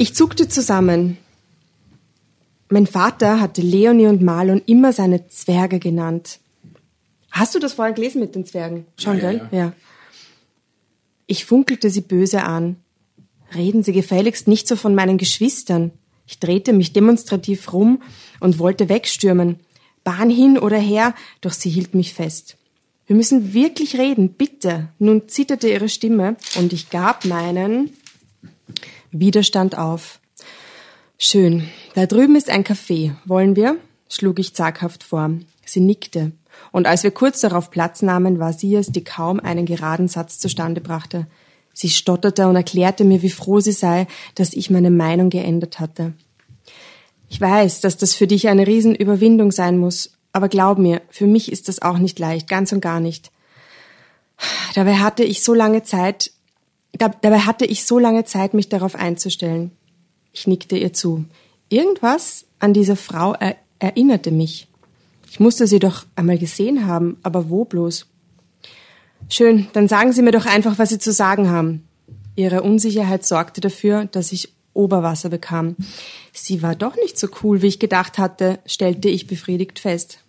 Ich zuckte zusammen. Mein Vater hatte Leonie und Marlon immer seine Zwerge genannt. Hast du das vorher gelesen mit den Zwergen? Schon,
Ja, ja,
gell? Ja. Ich funkelte sie böse an. Reden Sie gefälligst nicht so von meinen Geschwistern. Ich drehte mich demonstrativ rum und wollte wegstürmen. Bahn hin oder her, doch sie hielt mich fest. Wir müssen wirklich reden, bitte. Nun zitterte ihre Stimme und ich gab meinen Widerstand auf. Schön. Da drüben ist ein Café. Wollen wir? schlug ich zaghaft vor. Sie nickte. Und als wir kurz darauf Platz nahmen, war sie es, die kaum einen geraden Satz zustande brachte. Sie stotterte und erklärte mir, wie froh sie sei, dass ich meine Meinung geändert hatte. Ich weiß, dass das für dich eine Riesenüberwindung sein muss, aber glaub mir, für mich ist das auch nicht leicht, ganz und gar nicht. Dabei hatte ich so lange Zeit, da, dabei hatte ich so lange Zeit, mich darauf einzustellen. Ich nickte ihr zu. Irgendwas an dieser Frau er, erinnerte mich. Ich musste sie doch einmal gesehen haben, aber wo bloß? Schön, dann sagen Sie mir doch einfach, was Sie zu sagen haben. Ihre Unsicherheit sorgte dafür, dass ich Oberwasser bekam. Sie war doch nicht so cool, wie ich gedacht hatte, stellte ich befriedigt fest.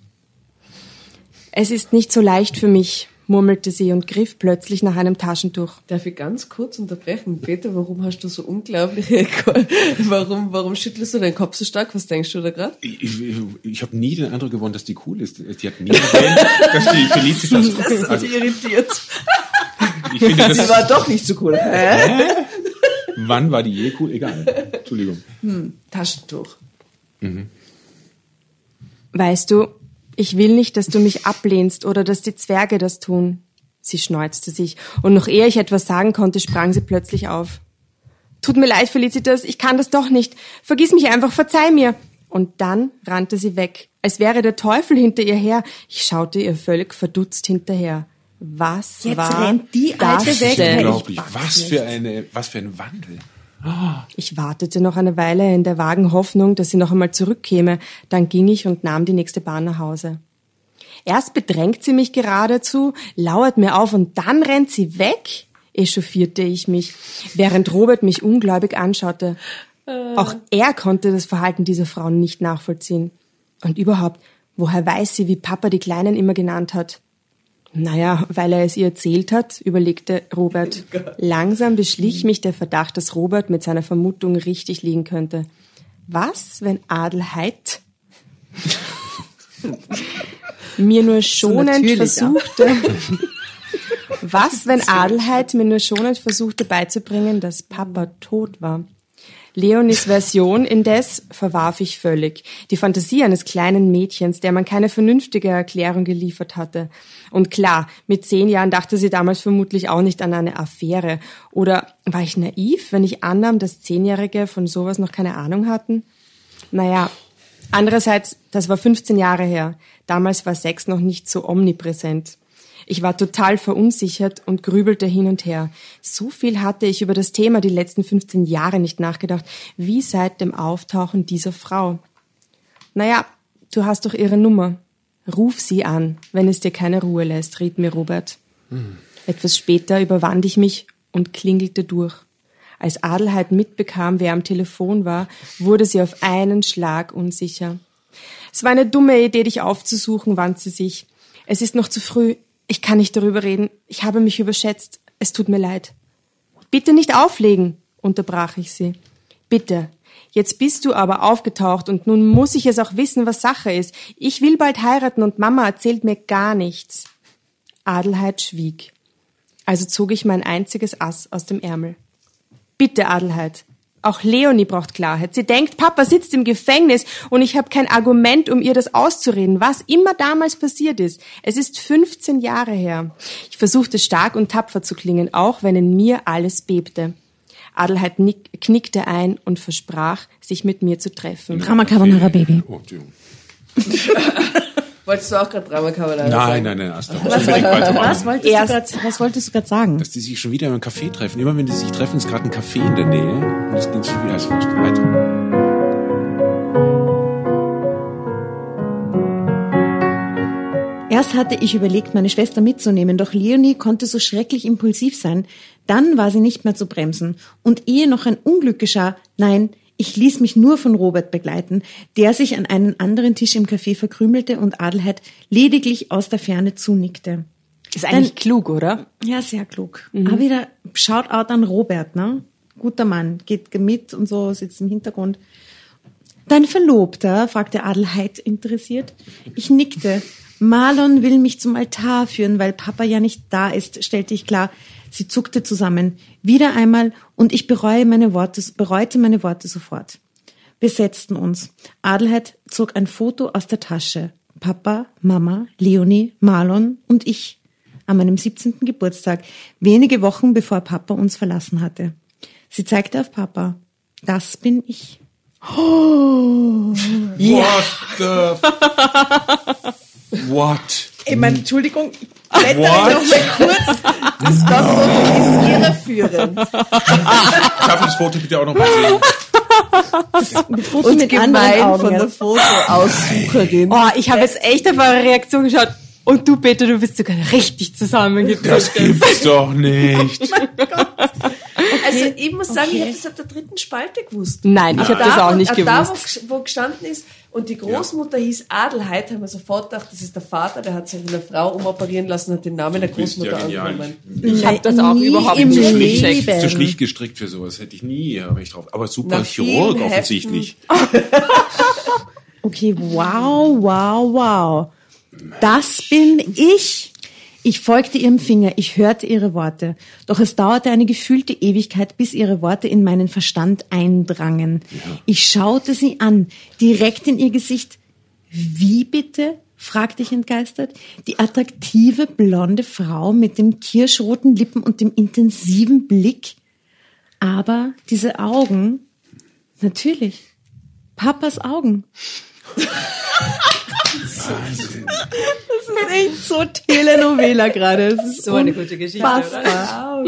Es ist nicht so leicht für mich, murmelte sie und griff plötzlich nach einem Taschentuch.
Darf ich ganz kurz unterbrechen? Peter, warum hast du so unglaubliche, warum, warum schüttelst du deinen Kopf so stark? Was denkst du da gerade?
Ich, ich, ich habe nie den Eindruck gewonnen, dass die cool ist. Die hat nie erwähnt, dass die Felicitas...
Das hat
Also,
sie irritiert.
ich finde,
Sie
das,
war doch nicht so cool. Hä?
wann war die je cool? Egal. Entschuldigung.
Taschentuch.
Weißt du, ich will nicht, dass du mich ablehnst oder dass die Zwerge das tun. Sie schneuzte sich, und noch ehe ich etwas sagen konnte, sprang sie plötzlich auf. Tut mir leid, Felicitas, ich kann das doch nicht. Vergiss mich einfach, verzeih mir. Und dann rannte sie weg, als wäre der Teufel hinter ihr her. Ich schaute ihr völlig verdutzt hinterher. Was
Jetzt
war
rennt die
das
Alte weg.
denn?
Unglaublich. Was für eine, was für ein Wandel.
Ich wartete noch eine Weile in der vagen Hoffnung, dass sie noch einmal zurückkäme. Dann ging ich und nahm die nächste Bahn nach Hause. Erst bedrängt sie mich geradezu, lauert mir auf und dann rennt sie weg, echauffierte ich mich, während Robert mich ungläubig anschaute. Auch er konnte das Verhalten dieser Frau nicht nachvollziehen. Und überhaupt, woher weiß sie, wie Papa die Kleinen immer genannt hat? Naja, weil er es ihr erzählt hat, überlegte Robert. Langsam beschlich mich der Verdacht, dass Robert mit seiner Vermutung richtig liegen könnte. Was, wenn Adelheid mir nur schonend
natürlich,
versuchte, was, wenn Adelheid mir nur schonend versuchte beizubringen, dass Papa tot war? Leonis Version indes verwarf ich völlig. Die Fantasie eines kleinen Mädchens, der man keine vernünftige Erklärung geliefert hatte. Und klar, mit zehn Jahren dachte sie damals vermutlich auch nicht an eine Affäre. Oder war ich naiv, wenn ich annahm, dass Zehnjährige von sowas noch keine Ahnung hatten? Naja, andererseits, das war 15 Jahre her. Damals war Sex noch nicht so omnipräsent. Ich war total verunsichert und grübelte hin und her. So viel hatte ich über das Thema die letzten 15 Jahre nicht nachgedacht, wie seit dem Auftauchen dieser Frau. Naja, du hast doch ihre Nummer. Ruf sie an, wenn es dir keine Ruhe lässt, riet mir Robert. Hm. Etwas später überwand ich mich und klingelte durch. Als Adelheid mitbekam, wer am Telefon war, wurde sie auf einen Schlag unsicher. Es war eine dumme Idee, dich aufzusuchen, wand sie sich. Es ist noch zu früh. Ich kann nicht darüber reden. Ich habe mich überschätzt. Es tut mir leid. Bitte nicht auflegen, unterbrach ich sie. Bitte. Jetzt bist du aber aufgetaucht und nun muss ich es auch wissen, was Sache ist. Ich will bald heiraten und Mama erzählt mir gar nichts. Adelheid schwieg. Also zog ich mein einziges Ass aus dem Ärmel. Bitte, Adelheid. Auch Leonie braucht Klarheit. Sie denkt, Papa sitzt im Gefängnis und ich habe kein Argument, um ihr das auszureden, was immer damals passiert ist. Es ist 15 Jahre her. Ich versuchte stark und tapfer zu klingen, auch wenn in mir alles bebte. Adelheid knickte ein und versprach, sich mit mir zu treffen.
Drama Carbonara Baby. Oh,
Wolltest du auch gerade Drama Carbonara
sagen? Nein, nein, nein.
Was, was, wolltest was wolltest du gerade sagen?
Dass die sich schon wieder im Café treffen. Immer wenn die sich treffen, ist gerade ein Café in der Nähe. Und das ging schon wieder als weiter.
Erst hatte ich überlegt, meine Schwester mitzunehmen, doch Leonie konnte so schrecklich impulsiv sein. Dann war sie nicht mehr zu bremsen. Und ehe noch ein Unglück geschah, nein, ich ließ mich nur von Robert begleiten, der sich an einen anderen Tisch im Café verkrümelte und Adelheid lediglich aus der Ferne zunickte.
Ist eigentlich Dann, klug, oder?
Ja, sehr klug. Mhm. Aber wieder Shoutout an Robert, ne? Guter Mann, geht mit und so, sitzt im Hintergrund. Dein Verlobter? fragte Adelheid interessiert. Ich nickte. Marlon will mich zum Altar führen, weil Papa ja nicht da ist, stellte ich klar. Sie zuckte zusammen. Wieder einmal und ich bereue meine Worte, bereute meine Worte sofort. Wir setzten uns. Adelheid zog ein Foto aus der Tasche. Papa, Mama, Leonie, Marlon und ich an meinem 17. Geburtstag, wenige Wochen bevor Papa uns verlassen hatte. Sie zeigte auf Papa. Das bin ich.
Oh, yeah. What the What?
Ich meine, Entschuldigung, blätter noch mal kurz. Das ist irreführend.
Darf ich das Foto bitte auch noch mal sehen?
Das Foto Und mit gemein Augen,
von der Fotoaussucherin.
Oh, ich habe jetzt echt auf eure Reaktion geschaut. Und du, Peter, du bist sogar richtig zusammengebracht.
Das gibt's doch nicht. Oh mein Gott.
Also ich muss sagen, okay. ich habe das ab der dritten Spalte gewusst.
Nein, ich habe das auch nicht gewusst.
Da, wo, wo gestanden ist, und die Großmutter ja. hieß Adelheid, haben wir sofort gedacht, das ist der Vater, der hat sich eine Frau umoperieren lassen und den Namen der Großmutter ja angenommen.
Ich habe das auch nie überhaupt nicht
gecheckt. Zu schlicht gestrickt für sowas hätte ich nie recht drauf. Aber super Nach Chirurg offensichtlich.
okay, wow, wow, wow. Das bin ich. Ich folgte ihrem Finger, ich hörte ihre Worte, doch es dauerte eine gefühlte Ewigkeit, bis ihre Worte in meinen Verstand eindrangen. Ja. Ich schaute sie an, direkt in ihr Gesicht. Wie bitte? fragte ich entgeistert. Die attraktive blonde Frau mit dem kirschroten Lippen und dem intensiven Blick. Aber diese Augen, natürlich, Papas Augen.
Wahnsinn. Das ist echt so Telenovela gerade. Das ist so eine gute Geschichte. Fassbar.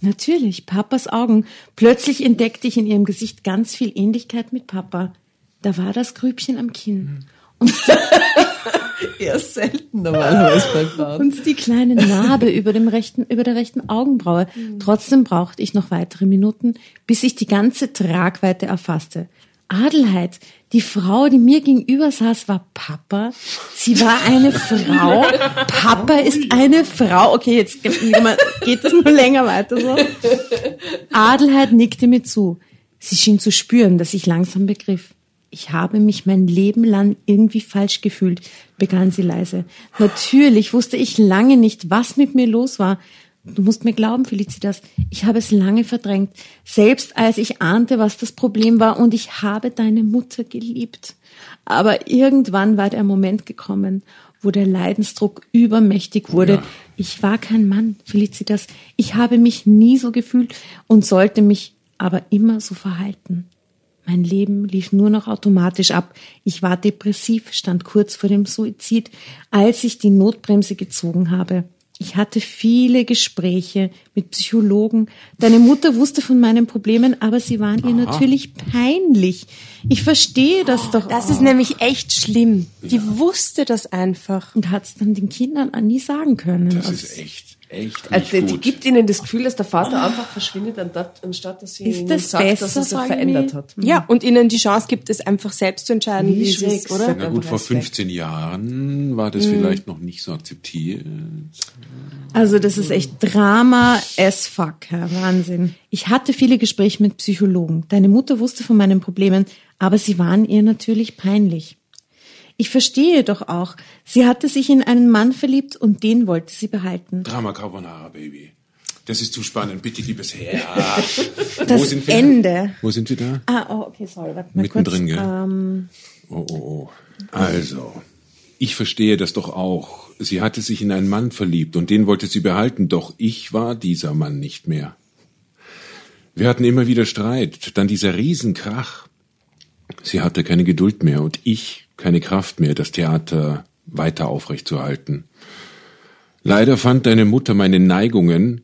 Natürlich, Papas Augen. Plötzlich entdeckte ich in ihrem Gesicht ganz viel Ähnlichkeit mit Papa. Da war das Grübchen am Kinn. Und
Eher selten normalerweise bei Frauen.
Und die kleine Narbe über, dem rechten, über der rechten Augenbraue. Mhm. Trotzdem brauchte ich noch weitere Minuten, bis ich die ganze Tragweite erfasste. Adelheid, die Frau, die mir gegenüber saß, war Papa. Sie war eine Frau. Papa ist eine Frau. Okay, jetzt geht das nur länger weiter so. Adelheid nickte mir zu. Sie schien zu spüren, dass ich langsam begriff. Ich habe mich mein Leben lang irgendwie falsch gefühlt, begann sie leise. Natürlich wusste ich lange nicht, was mit mir los war. Du musst mir glauben, Felicitas, ich habe es lange verdrängt, selbst als ich ahnte, was das Problem war, und ich habe deine Mutter geliebt. Aber irgendwann war der Moment gekommen, wo der Leidensdruck übermächtig wurde. Ja. Ich war kein Mann, Felicitas. Ich habe mich nie so gefühlt und sollte mich aber immer so verhalten. Mein Leben lief nur noch automatisch ab. Ich war depressiv, stand kurz vor dem Suizid, als ich die Notbremse gezogen habe. Ich hatte viele Gespräche mit Psychologen. Deine Mutter wusste von meinen Problemen, aber sie waren ihr natürlich peinlich. Ich verstehe das doch.
Das ist nämlich echt schlimm. Die wusste das einfach.
Und hat es dann den Kindern nie sagen können.
Das ist echt, echt
Also
nicht
die
gut.
gibt ihnen das Gefühl, dass der Vater einfach verschwindet, anstatt- dass sie
Ist das
sagt, dass
besser,
er sich verändert hat.
Ja, und ihnen die Chance gibt, es einfach selbst zu entscheiden, wie,
Wie
es ist, oder?
Na gut, vor
Respekt.
15 Jahren war
Mhm.
das vielleicht noch nicht so akzeptiert.
Also das ist echt Drama as fuck, ja, Wahnsinn. Ich hatte viele Gespräche mit Psychologen. Deine Mutter wusste von meinen Problemen, aber sie waren ihr natürlich peinlich. Ich verstehe doch auch, sie hatte sich in einen Mann verliebt und den wollte sie behalten.
Drama Carbonara, Baby. Das ist zu spannend. Bitte, liebes Herz.
Das Ende.
Wo sind wir da?
Ah, oh, okay, sorry, warte mal
Mittendrin,
kurz.
gell?
Ähm,
Oh, oh, oh. Also, ich verstehe das doch auch. Sie hatte sich in einen Mann verliebt und den wollte sie behalten, doch ich war dieser Mann nicht mehr. Wir hatten immer wieder Streit, dann dieser Riesenkrach. Sie hatte keine Geduld mehr und ich keine Kraft mehr, das Theater weiter aufrechtzuerhalten. Leider fand deine Mutter meine Neigungen,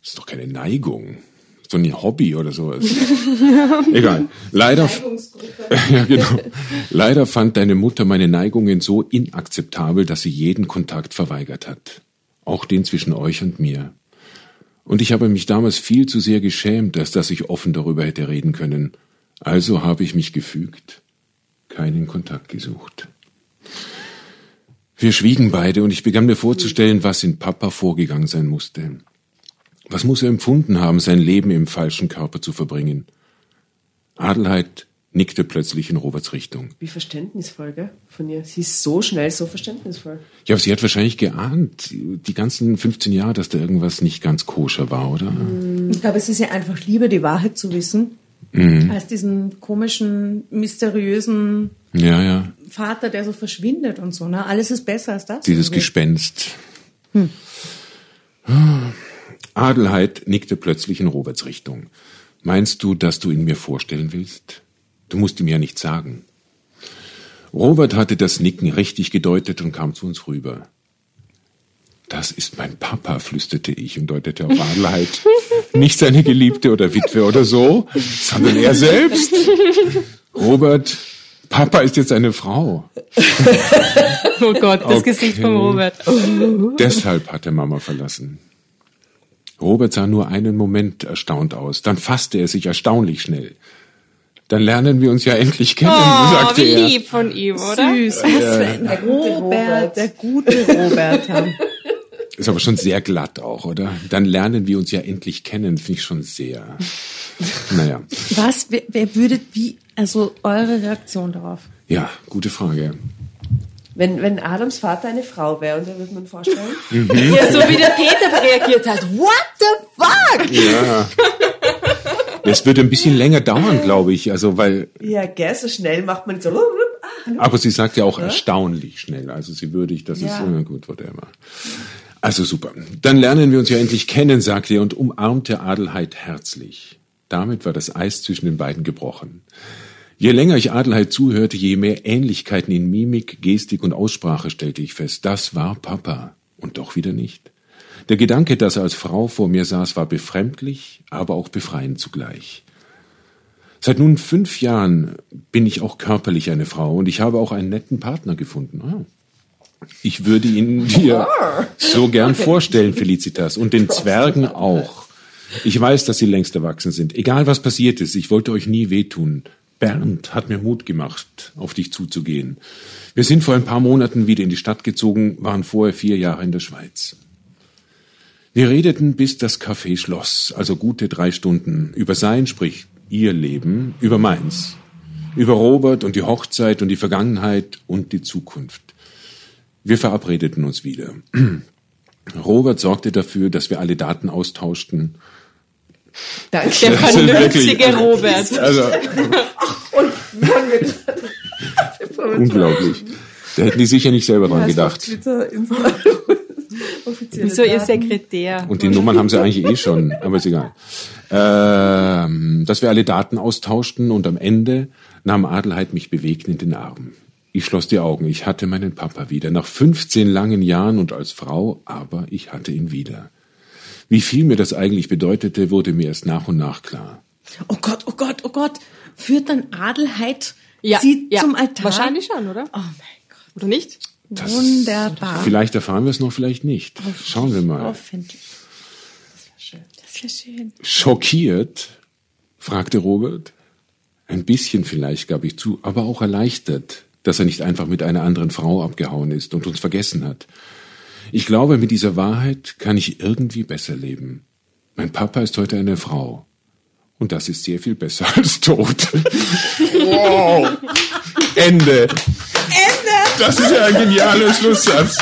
das ist doch keine Neigung, so ein Hobby oder sowas. Egal. Leider, ja, genau. Leider fand deine Mutter meine Neigungen so inakzeptabel, dass sie jeden Kontakt verweigert hat. Auch den zwischen euch und mir. Und ich habe mich damals viel zu sehr geschämt, als dass ich offen darüber hätte reden können. Also habe ich mich gefügt, keinen Kontakt gesucht. Wir schwiegen beide und ich begann mir vorzustellen, was in Papa vorgegangen sein musste. Was muss er empfunden haben, sein Leben im falschen Körper zu verbringen? Adelheid nickte plötzlich in Roberts Richtung.
Wie verständnisvoll, gell? Von ihr. Sie ist so schnell, so verständnisvoll.
Ja, aber sie hat wahrscheinlich geahnt, die ganzen 15 Jahre, dass da irgendwas nicht ganz koscher war, oder?
ich glaube, es ist ja einfach lieber, die Wahrheit zu wissen,
Mhm.
als diesen komischen, mysteriösen
Ja, ja.
Vater, der so verschwindet und so. Ne? Alles ist besser als das.
Dieses. Gespenst. Adelheid nickte plötzlich in Roberts Richtung. Meinst du, dass du ihn mir vorstellen willst? Du musst ihm ja nichts sagen. Robert hatte das Nicken richtig gedeutet und kam zu uns rüber. Das ist mein Papa, flüsterte ich und deutete auf Adelheid. Nicht seine Geliebte oder Witwe oder so, sondern er selbst. Robert, Papa ist jetzt eine Frau.
Oh Gott, das
Okay.
Gesicht von Robert.
Deshalb hat er Mama verlassen. Robert sah nur einen Moment erstaunt aus. Dann fasste er sich erstaunlich schnell. Dann lernen wir uns ja endlich kennen,
Oh,
sagte
wie
er.
lieb von ihm, oder?
Süß. Was für ein
Der gute
Robert,
Robert.
der gute Robert. Ja.
Ist aber schon sehr glatt auch, oder? Dann lernen wir uns ja endlich kennen, finde ich schon sehr. Naja,
Was, wer, wer würdet, wie, also eure Reaktion darauf?
ja, gute Frage.
Wenn, wenn Adams Vater eine Frau wäre, und da würde man vorstellen,
Ja, so wie der Peter reagiert hat. What the fuck?
Ja. Es wird ein bisschen länger dauern, glaube ich, also weil,
ja, gell, so schnell macht man so. Ah,
aber sie sagt ja auch erstaunlich schnell, also sie würdigt, das
Ja.
ist, äh, gut, whatever. Also super. Dann lernen wir uns ja endlich kennen, sagte er und umarmte Adelheid herzlich. Damit war das Eis zwischen den beiden gebrochen. Je länger ich Adelheid zuhörte, je mehr Ähnlichkeiten in Mimik, Gestik und Aussprache stellte ich fest. Das war Papa. Und doch wieder nicht. Der Gedanke, dass er als Frau vor mir saß, war befremdlich, aber auch befreiend zugleich. Seit nun fünf Jahren bin ich auch körperlich eine Frau und ich habe auch einen netten Partner gefunden. Ah. Ich würde ihn dir so gern vorstellen, Felicitas, und den Zwergen auch. Ich weiß, dass sie längst erwachsen sind. Egal was passiert ist, ich wollte euch nie wehtun. Bernd hat mir Mut gemacht, auf dich zuzugehen. Wir sind vor ein paar Monaten wieder in die Stadt gezogen, waren vorher vier Jahre in der Schweiz. Wir redeten, bis das Café schloss, also gute drei Stunden, über sein, sprich ihr Leben, über meins, über Robert und die Hochzeit und die Vergangenheit und die Zukunft. Wir verabredeten uns wieder. Robert sorgte dafür, dass wir alle Daten austauschten.
Danke.
Der
Das ist
vernünftige Robert.
Also
Und
unglaublich. Da hätten die sicher nicht selber dran gedacht.
Twitter, Insta.
Wieso ihr Sekretär?
Und die Nummern haben sie eigentlich eh schon, aber ist egal. Ähm, dass wir alle Daten austauschten und am Ende nahm Adelheid mich bewegt in den Arm. Ich schloss die Augen. Ich hatte meinen Papa wieder. Nach 15 langen Jahren und als Frau, aber ich hatte ihn wieder. Wie viel mir das eigentlich bedeutete, wurde mir erst nach und nach klar.
Oh Gott, oh Gott, oh Gott. Führt dann Adelheid
Ja,
sie
ja.
zum Altar?
Wahrscheinlich schon, oder?
Oh mein Gott.
Oder nicht?
Das-
Wunderbar.
Vielleicht erfahren wir es noch, vielleicht nicht. Schauen wir mal.
Hoffentlich. Das wäre schön.
Schockiert? fragte Robert. Ein bisschen vielleicht, gab ich zu, aber auch erleichtert, dass er nicht einfach mit einer anderen Frau abgehauen ist und uns vergessen hat. Ich glaube, mit dieser Wahrheit kann ich irgendwie besser leben. Mein Papa ist heute eine Frau. Und das ist sehr viel besser als tot. wow. Ende. Ende. Das ist ja ein genialer Schlusssatz.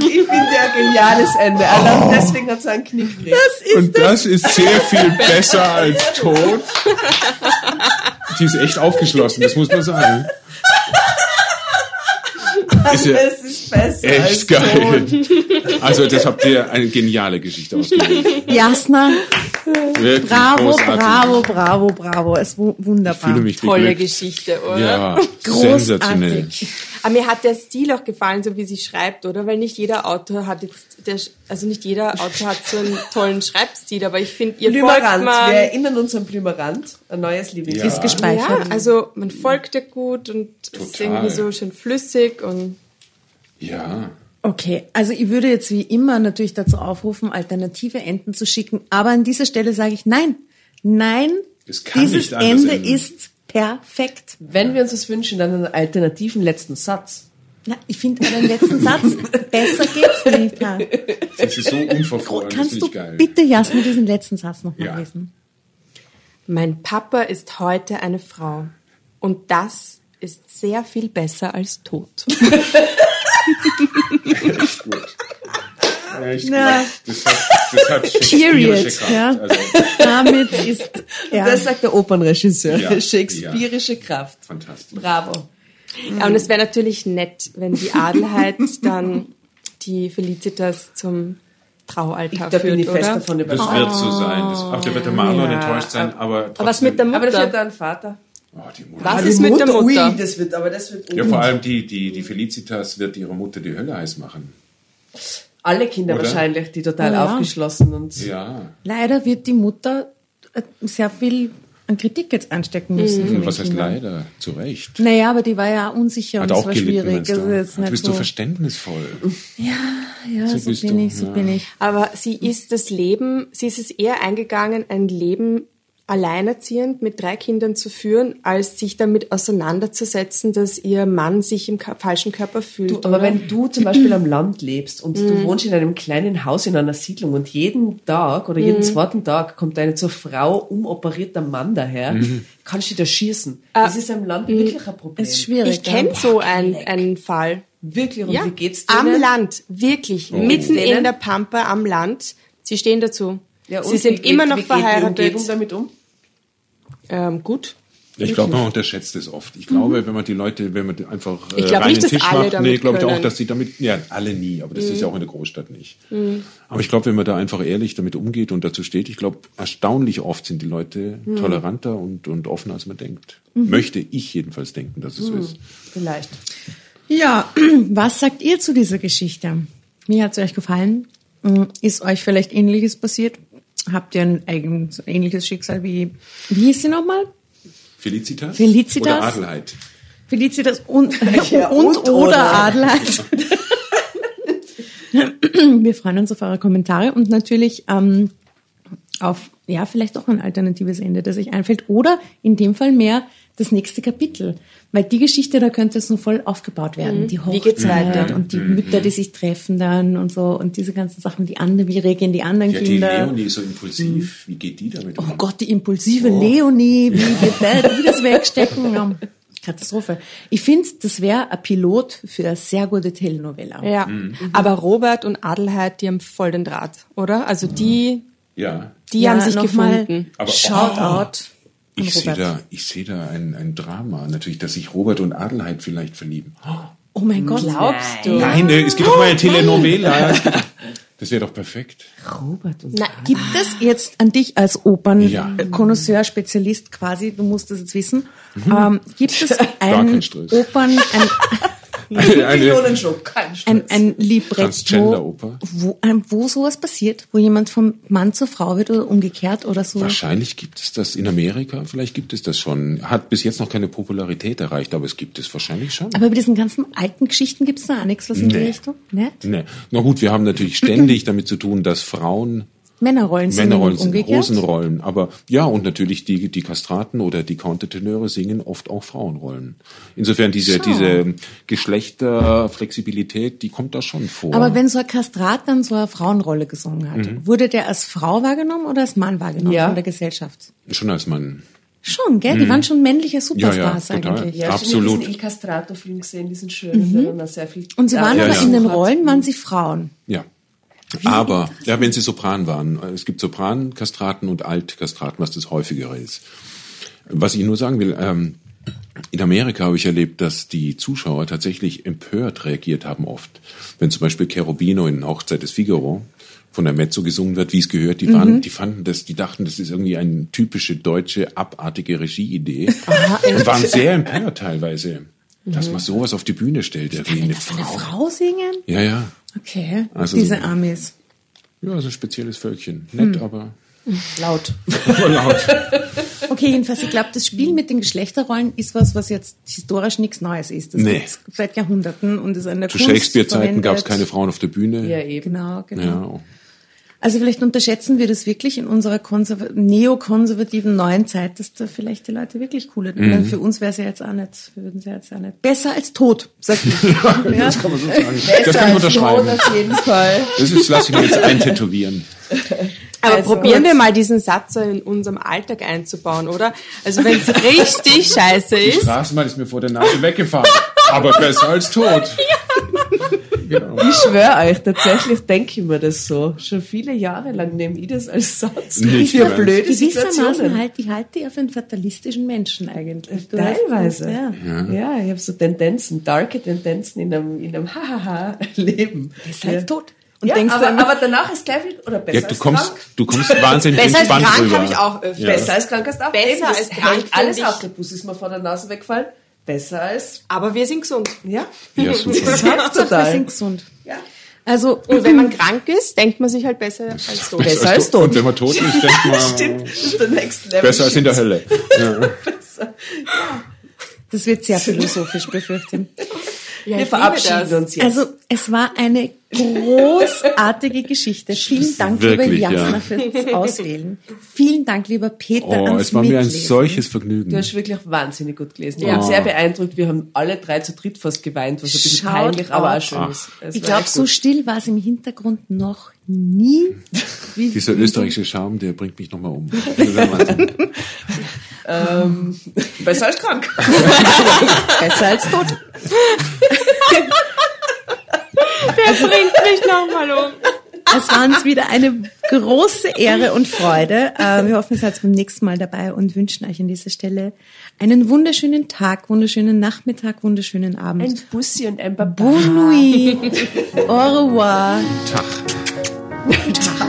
Ich finde ja ein geniales Ende. Allein deswegen hat es einen Knick gekriegt.
Und das ist sehr viel besser als tot. Die ist echt aufgeschlossen, das muss man sagen. Ist ja
Es ist besser als
echt geil. Also das habt ihr eine geniale Geschichte ausgewählt.
Jasna,
Wirklich
bravo,
großartig.
bravo, bravo, bravo. Es ist wu-
Ich
wunderbar.
fühle mich
Tolle. Geschichte, oder?
Ja, sensationell.
Aber mir hat der Stil auch gefallen, so wie sie schreibt, oder? Weil nicht jeder Autor hat jetzt, der, also nicht jeder Autor hat so einen tollen Schreibstil, aber ich finde, ihr folgt
Blümerand.
man,
Wir erinnern uns an Blümerand. Ein neues Lieblingslied.
Ist gespeichert.
ja, also man folgt ihr gut und es ist
Total.
irgendwie so schön flüssig und
Ja.
Okay, also ich würde jetzt wie immer natürlich dazu aufrufen, alternative Enden zu schicken, aber an dieser Stelle sage ich nein. Nein,
Es kann
dieses Ende
enden.
ist perfekt.
Wenn wir uns das wünschen, dann einen alternativen letzten Satz.
Na, ich finde den letzten Satz, besser geht's nicht. Ja.
Das ist so unverfroren, das
Kannst du
geil.
bitte, Jasmin, diesen letzten Satz nochmal
Ja.
lesen?
mein Papa ist heute eine Frau und das ist sehr viel besser als tot.
Echt gut.
Na.
gut. Das hat, das hat shakespeareische
Period.
Kraft.
Ja.
Also,
Damit ist ja,
Das sagt der Opernregisseur.
Ja,
Shakespeareische Kraft.
fantastisch.
Bravo.
Ja, und es wäre natürlich nett, wenn die Adelheid dann die Felicitas zum Traualtar
Da
führt,
bin ich fest
oder?
davon
Das wird so sein. Das, ach, da wird der Marlon
Ja.
enttäuscht sein, aber trotzdem.
Aber was mit der
Aber das wird
Mutter?
dann Vater.
Oh, die Mutter.
Was
Ah,
ist mit der Mutter?
Ui, das wird, aber das wird
Ja, vor allem die, die, die Felicitas wird ihrer Mutter die Hölle heiß machen.
Alle Kinder
Oder?
wahrscheinlich, die total
Ja.
aufgeschlossen und
Ja.
leider wird die Mutter äh, sehr viel an Kritik jetzt anstecken müssen. den
Was heißt
Kindern.
leider? Zu Recht.
Naja, aber die war ja unsicher
Hat
und es war
gelitten,
schwierig.
du?
Also jetzt
Du
nicht
bist
so,
so verständnisvoll.
ja, so,
bist
bin
du,
ich, so
ja.
bin ich.
Aber sie ist das Leben, sie ist es eher eingegangen, ein Leben alleinerziehend mit drei Kindern zu führen, als sich damit auseinanderzusetzen, dass ihr Mann sich im falschen Körper fühlt.
Du, aber
oder?
wenn du zum Beispiel am Land lebst und du wohnst in einem kleinen Haus in einer Siedlung und jeden Tag oder jeden zweiten Tag kommt eine zur Frau umoperierter Mann daher, kannst du da schießen. Das ist am Land wirklich ein Problem.
Ist schwierig.
ich kenne so einen, einen Fall.
Wirklich. Und
Ja,
wie geht's
am
denen?
Land, wirklich, mitten
Denen?
in der Pampa am Land. Sie stehen dazu.
Ja,
Sie sind
wie
immer noch
wie geht Die
verheiratet.
Umgebung damit um?
Ähm, gut.
Ich glaube, man unterschätzt es oft. Ich glaube, wenn man die Leute, wenn man einfach äh,
Ich glaub
reinen
nicht,
Tisch macht, nee, glaube ich auch, dass sie damit, ja, alle nie, aber das ist ja auch in der Großstadt nicht. Aber ich glaube, wenn man da einfach ehrlich damit umgeht und dazu steht, ich glaube, erstaunlich oft sind die Leute toleranter und, und offener, als man denkt. Möchte ich jedenfalls denken, dass es so ist.
Vielleicht.
Ja, was sagt ihr zu dieser Geschichte? Wie hat es euch gefallen? Ist euch vielleicht Ähnliches passiert? Habt ihr ein so ähnliches Schicksal wie, wie hieß sie nochmal?
Felicitas?
Felicitas?
Oder Adelheid?
Felicitas und,
Ja,
und,
und
oder,
oder.
Adelheid. Wir freuen uns auf eure Kommentare und natürlich ähm, auf, ja, vielleicht auch ein alternatives Ende, das euch einfällt. Oder in dem Fall mehr das nächste Kapitel. Weil die Geschichte, da könnte es nur voll aufgebaut werden. Die
Wie geht's
Hochzeit
weiter?
und die Mütter, die sich treffen dann und so und diese ganzen Sachen, die anderen, wie reagieren die anderen
Ja, die
Kinder.
Leonie ist so impulsiv. Wie geht die damit um?
Oh Gott, die impulsive Leonie, wie wird der, die das wegstecken? Ja, Katastrophe. Ich finde, das wäre ein Pilot für eine sehr gute Telenovela.
Ja. Aber Robert und Adelheid, die haben voll den Draht, oder? Also die,
Ja.
die
Ja,
haben sich
mal
gefunden.
Aber-
Shoutout
Ich sehe da, ich sehe da ein, ein Drama. Natürlich, dass sich Robert und Adelheid vielleicht verlieben.
Oh mein Gott.
Glaubst du?
Nein, äh, es gibt doch mal eine Telenovela. Das wäre doch perfekt.
Robert und
Na,
Gibt es jetzt an dich als
Ja.
Opernkonnoisseur, Spezialist quasi, du musst das jetzt wissen, ähm, gibt es ein. Opern, ein,
Millionenshow, kein Stress.
ein, ein Libretto, wo, ähm, wo sowas passiert, wo jemand vom Mann zur Frau wird oder umgekehrt oder so?
Wahrscheinlich gibt es das in Amerika, vielleicht gibt es das schon. Hat bis jetzt noch keine Popularität erreicht, aber es gibt es wahrscheinlich schon.
Aber bei diesen ganzen alten Geschichten gibt es da auch nichts, was in die
Nee.
Richtung? Nicht?
Nee. Na gut, wir haben natürlich ständig damit zu tun, dass Frauen
Männerrollen singen
Männerrollen sind
umgekehrt.
Rosenrollen, aber ja, und natürlich die, die Kastraten oder die Countertenöre singen oft auch Frauenrollen. Insofern diese,
Schau.
diese Geschlechterflexibilität, die kommt da schon vor.
Aber wenn so ein Kastrat dann so eine Frauenrolle gesungen hat,
Mhm.
wurde der als Frau wahrgenommen oder als Mann wahrgenommen
Ja.
von der Gesellschaft?
schon als Mann.
Schon, gell? Die waren schon männliche
Ja,
Superstars
ja, total.
eigentlich.
ja,
absolut.
Ich habe diesen Il Castrato-Film gesehen, diesen schönen, dann auch sehr viel.
Und sie waren
Ja,
aber
ja.
in den Rollen, waren sie Frauen.
Ja. Aber, ja, wenn sie Sopran waren. Es gibt Soprankastraten und Altkastraten, was das häufigere ist. Was ich nur sagen will, ähm, in Amerika habe ich erlebt, dass die Zuschauer tatsächlich empört reagiert haben oft. Wenn zum Beispiel Cherubino in Hochzeit des Figaro von der Mezzo gesungen wird, wie es gehört, die, waren, die fanden das, die dachten, das ist irgendwie eine typische deutsche, abartige Regieidee und waren sehr empört teilweise, dass man sowas auf die Bühne stellt. Eine
Das soll eine
Frau.
Frau singen?
Ja, ja.
Okay.
Also
Diese
so-
Amis.
Ja, so ein spezielles Völkchen. Nett, aber,
Laut.
aber laut.
Okay, jedenfalls, ich glaube, das Spiel mit den Geschlechterrollen ist was, was jetzt historisch nichts Neues ist. Das
Nee.
seit Jahrhunderten und ist in der
Zu Shakespeare-Zeiten gab es keine. Frauen auf der Bühne.
Ja, eben.
Genau, genau.
Ja.
Also vielleicht unterschätzen wir das wirklich in unserer konserva- neokonservativen neuen Zeit, dass da vielleicht die Leute wirklich coole.
Mhm.
Mhm. Für uns wäre es ja jetzt auch nicht, wir würden es ja jetzt auch nicht. Besser als tot, sagt ich. ja.
Das kann man so sagen. Das kann ich unterschreiben.
Auf jeden Fall.
Das ist, lass ich mir jetzt eintätowieren.
Aber
Also-
probieren wir mal diesen Satz so in unserem Alltag einzubauen, oder? Also wenn es richtig scheiße
Die
ist,
Straßenbahn ist mir vor der Nase weggefahren. Aber besser als tot. Genau.
Ich schwöre euch, tatsächlich denke ich mir das so. Schon viele Jahre lang nehme ich das als Satz.
Nicht
für
mehr.
blöde Situationen.
halt, ich halte dich auf einen fatalistischen Menschen eigentlich. Du
Teilweise.
Ja.
Ja, ich habe so Tendenzen, darke Tendenzen in einem, in einem Hahaha-Leben.
Besser als tot. Und
ja,
denkst
aber,
dann,
aber danach ist gleich wieder, oder besser
Ja, du
als
kommst,
krank.
du kommst wahnsinnig
besser als
entspannt
krank
rüber.
habe ich auch öfter.
Ja.
Besser als krank hast du auch.
Besser als krank
Alles
finde ich-
auf. Der Bus ist mir vor der Nase weggefallen. Besser als,
aber wir sind gesund.
ja.
Ja, super.
Das
ja,
hilft
wir
total.
sind gesund.
Ja.
Also,
Und wenn man krank ist, denkt man sich halt besser als tot.
Besser als tot.
Und wenn man tot ist, denkt man,
Stimmt, das ist der Next Level.
besser als in der Hölle. Ja.
das wird sehr philosophisch befürchten.
Ja,
Wir verabschieden
das.
uns jetzt.
Also, es war eine großartige Geschichte. Vielen Dank,
Wirklich,
lieber Jasna,
ja.
fürs Auswählen. Vielen Dank, lieber Peter,
Oh,
ans
es war mir ein
Mitlesen.
solches Vergnügen.
Du hast wirklich wahnsinnig gut gelesen. Ich
Ja.
bin sehr beeindruckt. Wir haben alle drei zu dritt fast geweint, was ein bisschen
Schaut
peinlich, aber auch schön ist.
Ich glaube, so still war es im Hintergrund noch nie.
Dieser österreichische Charme, der bringt mich nochmal um.
Ähm, besser als krank.
besser als tot.
Wer bringt mich nochmal um?
Es war uns wieder eine große Ehre und Freude. Äh, Wir hoffen, ihr seid beim nächsten Mal dabei und wünschen euch an dieser Stelle einen wunderschönen Tag, wunderschönen Nachmittag, wunderschönen Abend.
Ein Bussi und ein Baba.
Bonne nuit. Au revoir.
Tag.
Tag.